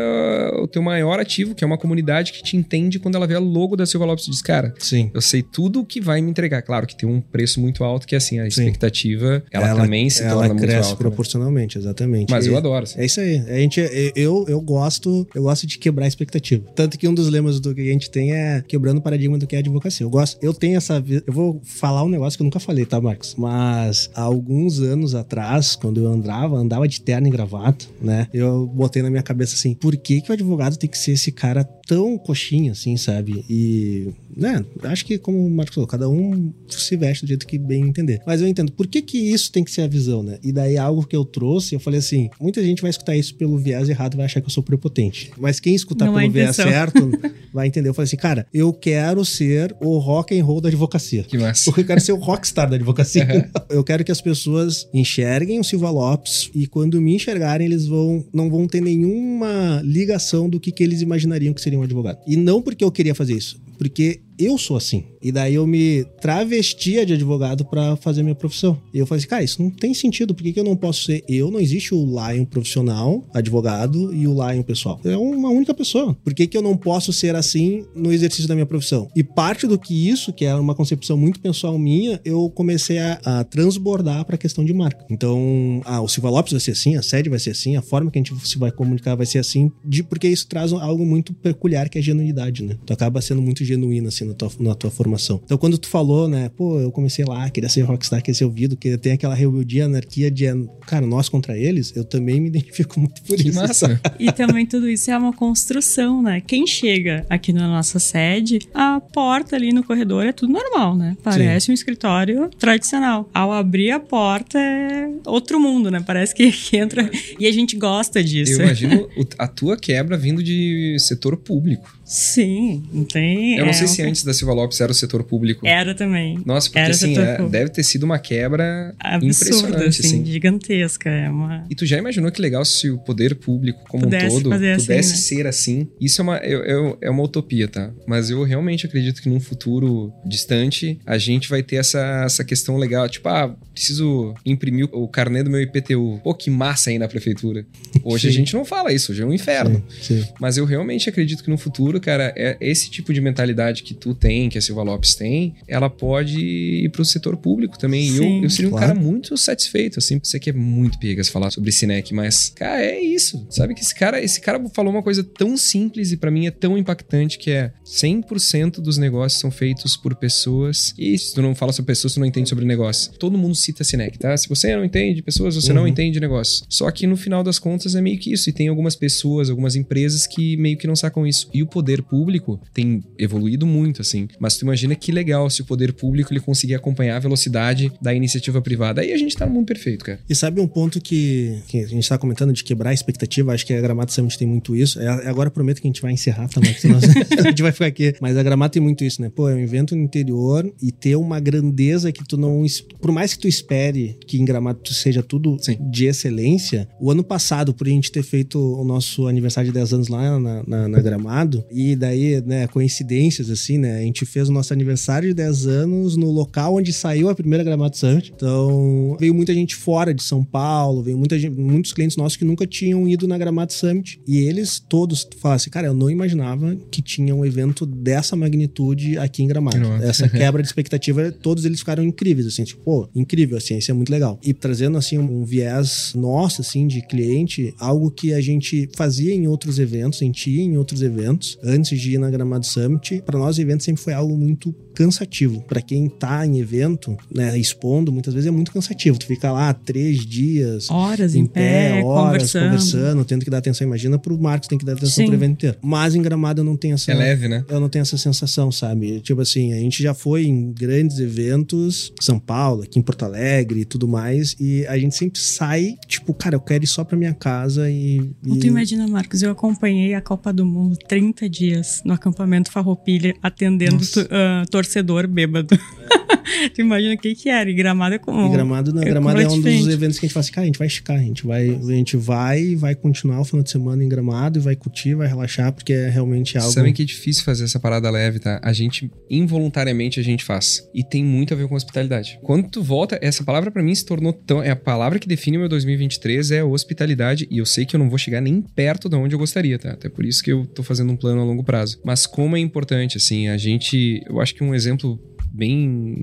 o teu maior ativo, que é uma comunidade que te entende quando ela vê o logo da Silva Lopes e diz, cara, Sim. eu sei tudo o que vai me entregar. Claro que tem um preço muito alto, que assim, a expectativa, ela, também se ela torna muito cresce alta. né? proporcionalmente, exatamente. Mas E- eu adoro. assim. É isso aí. A gente, eu, eu gosto, eu gosto de quebrar a expectativa. Tanto que um dos lemas do que a gente tem é quebrando o paradigma do que é advocacia. Eu gosto, eu tenho essa, eu vou falar um negócio que eu nunca falei, tá, Marcos? Mas há alguns anos atrás, quando eu andava, andava de terno e gravata, né? Eu botei na minha cabeça assim, por que que o advogado tem que ser esse cara tão coxinha assim, sabe? E, né, acho que como o Marcos falou, cada um se veste do jeito que bem entender. Mas eu entendo, por que que isso tem que ser a visão, né? E daí algo que eu trouxe, eu falei assim, muita gente vai escutar isso pelo viés errado e vai achar que eu sou prepotente. Mas quem escutar Não pelo viés certo vai entender. Eu falei assim, cara, eu quero ser o rock and roll da advocacia. Que massa. Porque eu quero ser o rockstar da advocacia. Eu quero que as pessoas enxerguem o Silva Lopes e quando me enxergarem, eles vão não vão ter nenhuma ligação do que, que eles imaginariam que seria um advogado. E não porque eu queria fazer isso, porque eu sou assim. E daí eu me travestia de advogado pra fazer minha profissão. E eu falei assim, cara, isso não tem sentido. Por que, que eu não posso ser eu? Não existe o Lion profissional, advogado, e o Lion pessoal. É uma única pessoa. Por que, que eu não posso ser assim no exercício da minha profissão? E parte do que isso, que é uma concepção muito pessoal minha, eu comecei a, a transbordar pra questão de marca. Então, ah, o Silva Lopes vai ser assim, a sede vai ser assim, a forma que a gente se vai comunicar vai ser assim, de, porque isso traz algo muito peculiar que é a genuinidade, né? Tu acaba sendo muito genuíno, assim, na tua, na tua formação. Então, quando tu falou, né, pô, eu comecei lá, queria ser rockstar, queria ser ouvido, queria ter aquela rebeldia, anarquia de, cara, nós contra eles, eu também me identifico muito por Que isso. massa. E também tudo isso é uma construção, né? Quem chega aqui na nossa sede, a porta ali no corredor é tudo normal, né? Parece um escritório tradicional. Ao abrir a porta é outro mundo, né? Parece que, que entra. E a gente gosta disso. Eu imagino a tua quebra vindo de setor público. Sim, não tem. Eu não é sei se antes da Silva Lopes era o setor público. Era também. Nossa, porque Era assim, é- deve ter sido uma quebra Absurda, impressionante, assim, assim. gigantesca. É uma. E tu já imaginou que legal se o poder público como Pudesse um todo assim, pudesse né? ser assim? Isso é uma, eu- eu- é uma utopia, tá? Mas eu realmente acredito que num futuro distante a gente vai ter essa, essa questão legal. Tipo, ah, preciso imprimir o carnê do meu IPTU. Pô, que massa aí na prefeitura. Hoje a Sim. gente não fala isso, hoje é um inferno. Sim, sim. Mas eu realmente acredito que no futuro, cara, é esse tipo de mentalidade que tu tem, que a Silva Lopes tem, ela pode ir pro setor público também. E Sim. eu, eu seria um Claro. cara muito satisfeito, assim. Sei que é muito piegas falar sobre Cinec, mas, cara, é isso. Sabe que esse cara, esse cara falou uma coisa tão simples e pra mim é tão impactante que é 100% dos negócios são feitos por pessoas. E se tu não fala sobre pessoas, tu não entende sobre negócio. Todo mundo cita Cinec, tá? Se você não entende de pessoas, você não Uhum. entende de negócio. Só que no final das contas é meio que isso. E tem algumas pessoas, algumas empresas que meio que não sacam isso. E o poder público tem evoluído muito, assim. Mas tu imagina que legal se o poder público ele conseguir acompanhar a velocidade da iniciativa privada. Aí a gente tá no mundo perfeito, cara. E sabe um ponto que, que a gente tá comentando de quebrar a expectativa? Acho que a Gramado Summit tem muito isso. É, agora eu prometo que a gente vai encerrar também, senão a gente vai ficar aqui. Mas a Gramado tem muito isso, né? Pô, é um evento no interior e ter uma grandeza que tu não. Por mais que tu espere que em Gramado seja tudo Sim. de excelência, o ano passado, por a gente ter feito o nosso aniversário de 10 anos lá na, na- na Gramado, E daí, né, coincidências, assim, né? A gente fez o nosso aniversário de 10 anos no local onde saiu a primeira Gramado Summit. Então, veio muita gente fora de São Paulo, veio muita gente, muitos clientes nossos que nunca tinham ido na Gramado Summit. E eles todos falaram assim, cara, eu não imaginava que tinha um evento dessa magnitude aqui em Gramado. Nossa. Essa quebra de expectativa, todos eles ficaram incríveis, assim, tipo, pô, incrível, assim, isso é muito legal. E trazendo, assim, um viés nosso, assim, de cliente, algo que a gente fazia em outros eventos, sentia em outros eventos, antes de ir na Gramado Summit, para nós o evento sempre foi algo muito cansativo. Para quem tá em evento, né, expondo, muitas vezes é muito cansativo. Tu fica lá três dias, Horas em, pé, horas conversando. conversando, tendo que dar atenção. Imagina pro Marcos tem que dar atenção Sim. pro evento inteiro. Mas em Gramado eu não tenho essa É leve, né? eu não tenho essa sensação, sabe? Tipo assim, a gente já foi em grandes eventos, São Paulo, aqui em Porto Alegre e tudo mais, e a gente sempre sai, tipo, cara, eu quero ir só pra minha casa e. Não e- tu imagina, Marcos, eu acompanhei a Copa do Mundo 30 dias no acampamento Farroupilha, atendendo ah, torcedor bêbado. tu imagina o que que era? E Gramado é como... E Gramado, não, é Gramado é um dos eventos que a gente fala assim, cara, a gente vai esticar, a gente vai, a gente vai, vai continuar o final de semana em Gramado e vai curtir, vai relaxar, porque é realmente algo. Sabem que é difícil fazer essa parada leve, tá? A gente, involuntariamente, a gente faz. E tem muito a ver com hospitalidade. Quando tu volta, essa palavra pra mim se tornou tão... É a palavra que define o meu 2023, é hospitalidade. E eu sei que eu não vou chegar nem perto de onde eu gostaria, tá? Até por isso que eu tô fazendo um plano a longo prazo. Mas como é importante, assim, a gente... Eu acho que um exemplo bem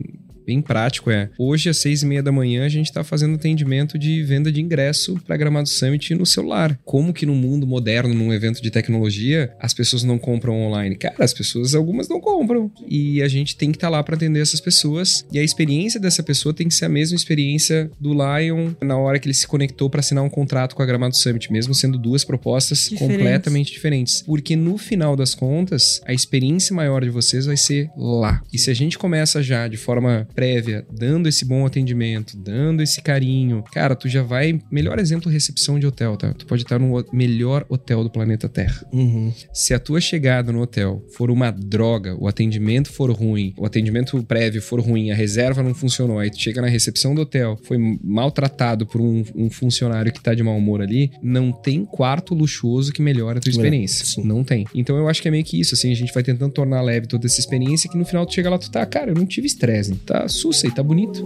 bem prático é hoje às seis e meia da manhã a gente está fazendo atendimento de venda de ingresso para Gramado Summit no celular. Como que no mundo moderno, num evento de tecnologia, as pessoas não compram online? Cara, as pessoas algumas não compram e a gente tem que estar lá para atender essas pessoas e a experiência dessa pessoa tem que ser a mesma experiência do Lion na hora que ele se conectou para assinar um contrato com a Gramado Summit, mesmo sendo duas propostas Diferentes. completamente diferentes. Porque no final das contas, a experiência maior de vocês vai ser lá. E se a gente começa já de forma prévia, dando esse bom atendimento, dando esse carinho, cara, tu já vai. Melhor exemplo, recepção de hotel, tá? Tu pode estar no ho- melhor hotel do planeta Terra. Uhum. Se a tua chegada no hotel for uma droga, o atendimento for ruim, o atendimento prévio for ruim, a reserva não funcionou, aí tu chega na recepção do hotel, foi maltratado por um, um funcionário que tá de mau humor ali, não tem quarto luxuoso que melhore a tua experiência. sim. não tem. Então eu acho que é meio que isso, assim, a gente vai tentando tornar leve toda essa experiência que no final tu chega lá, tu tá, cara, eu não tive estresse, né? Tá sussa e tá bonito.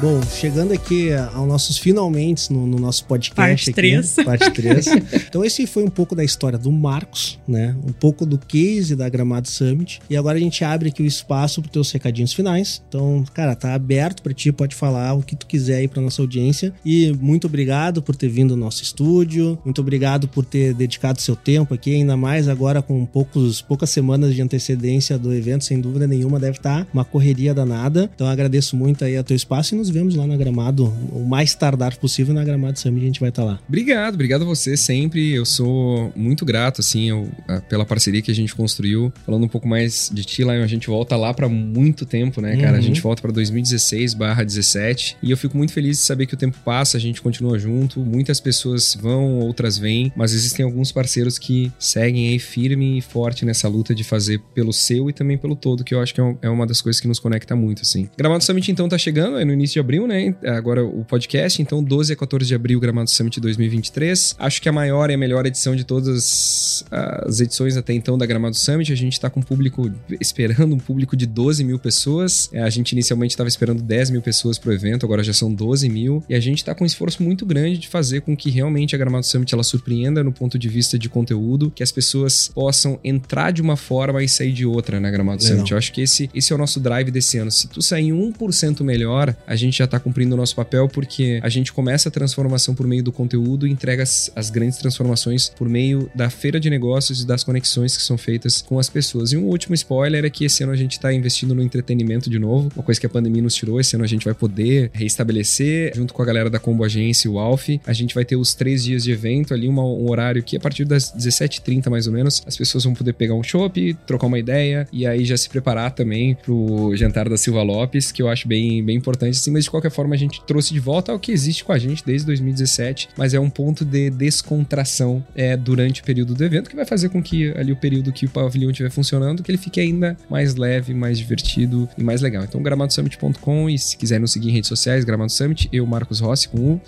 Bom, chegando aqui aos nossos finalmente no, no nosso podcast. Parte aqui, três. Parte 3. então, esse foi um pouco da história do Marcos, né? Um pouco do case da Gramado Summit. E agora a gente abre aqui o espaço para teus recadinhos finais. Então, cara, tá aberto para ti, pode falar o que tu quiser aí para nossa audiência. E muito obrigado por ter vindo ao nosso estúdio. Muito obrigado por ter dedicado seu tempo aqui, ainda mais agora com poucos, poucas semanas de antecedência do evento, sem dúvida nenhuma, deve estar uma correria danada. Então, agradeço muito aí a teu espaço e nos vemos lá na Gramado, o mais tardar possível na Gramado Summit, a gente vai estar lá. Obrigado, obrigado a você sempre. Eu sou muito grato, assim, eu- pela parceria que a gente construiu. Falando um pouco mais de ti, Lion, a gente volta lá pra muito tempo, né, cara? Uhum. A gente volta pra 2016/17 e eu fico muito feliz de saber que o tempo passa, a gente continua junto. Muitas pessoas vão, outras vêm, mas existem alguns parceiros que seguem aí firme e forte nessa luta de fazer pelo seu e também pelo todo, que eu acho que é é uma das coisas que nos conecta muito, assim. Gramado Summit, então, tá chegando, é no início de abril, né? Agora o podcast, então 12 a 14 de abril, Gramado Summit 2023. Acho que a maior e a melhor edição de todas as edições até então da Gramado Summit. A gente tá com um público, esperando um público de 12 mil pessoas. É, A gente inicialmente estava esperando 10 mil pessoas pro evento, agora já são 12 mil. E a gente tá com um esforço muito grande de fazer com que realmente a Gramado Summit ela surpreenda no ponto de vista de conteúdo, que as pessoas possam entrar de uma forma e sair de outra na Gramado Legal. Summit. Eu acho que esse, esse é o nosso drive desse ano. Se tu sair 1% melhor, a gente já tá cumprindo o nosso papel, porque a gente começa a transformação por meio do conteúdo e entrega as, as grandes transformações por meio da feira de negócios e das conexões que são feitas com as pessoas. E um último spoiler é que esse ano a gente tá investindo no entretenimento de novo, uma coisa que a pandemia nos tirou. Esse ano a gente vai poder reestabelecer, junto com a galera da Combo Agência e o Alf, a gente vai ter os três dias de evento ali, uma- um horário que a partir das 17h30 mais ou menos, as pessoas vão poder pegar um chopp, trocar uma ideia e aí já se preparar também pro jantar da Silva Lopes, que eu acho bem, bem importante, assim, mas de qualquer forma a gente trouxe de volta ao que existe com a gente desde 2017, mas é um ponto de descontração é, durante o período do evento que vai fazer com que ali o período que o pavilhão estiver funcionando, que ele fique ainda mais leve, mais divertido e mais legal. Então, gramadosummit.com e se quiser nos seguir em redes sociais, Gramado Summit, eu, Marcos Rossi, com U.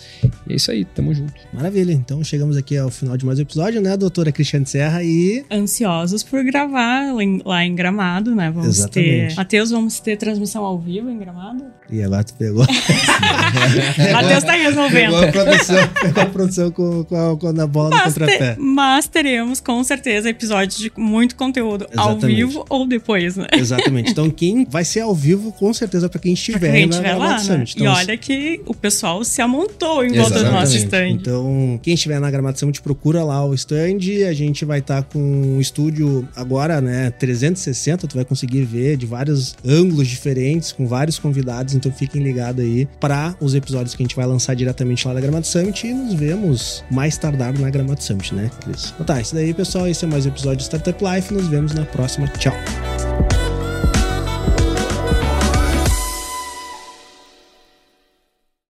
E é isso aí, tamo junto. Maravilha. Então chegamos aqui ao final de mais um episódio, né, doutora Cristiane Serra e... Ansiosos por gravar lá em Gramado, né? Vamos Exatamente. ter... Matheus, vamos ter transmissão ao vivo em Gramado? E agora tu pegou. Matheus tá resolvendo. Pegou a produção, pegou a produção com, com, a, com a bola mas no contrapé. Te, mas teremos, com certeza, episódios de muito conteúdo Exatamente. ao vivo ou depois, né? Exatamente. Então, quem vai ser ao vivo, com certeza, para quem estiver, pra quem estiver lá. Né? Então, e olha que o pessoal se amontou em volta do nosso stand. Então, quem estiver na Gramado Summit, procura lá o stand. A gente vai estar tá com um estúdio agora, né, 360. Tu vai conseguir ver de vários ângulos diferentes, com vários convidados. Então, fiquem ligados aí para os episódios que a gente vai lançar diretamente lá da Gramado Summit. E nos vemos mais tardado na Gramado Summit, né, Cris? Então tá, isso daí, pessoal. Esse é mais um episódio de Startup Life. Nos vemos na próxima. Tchau.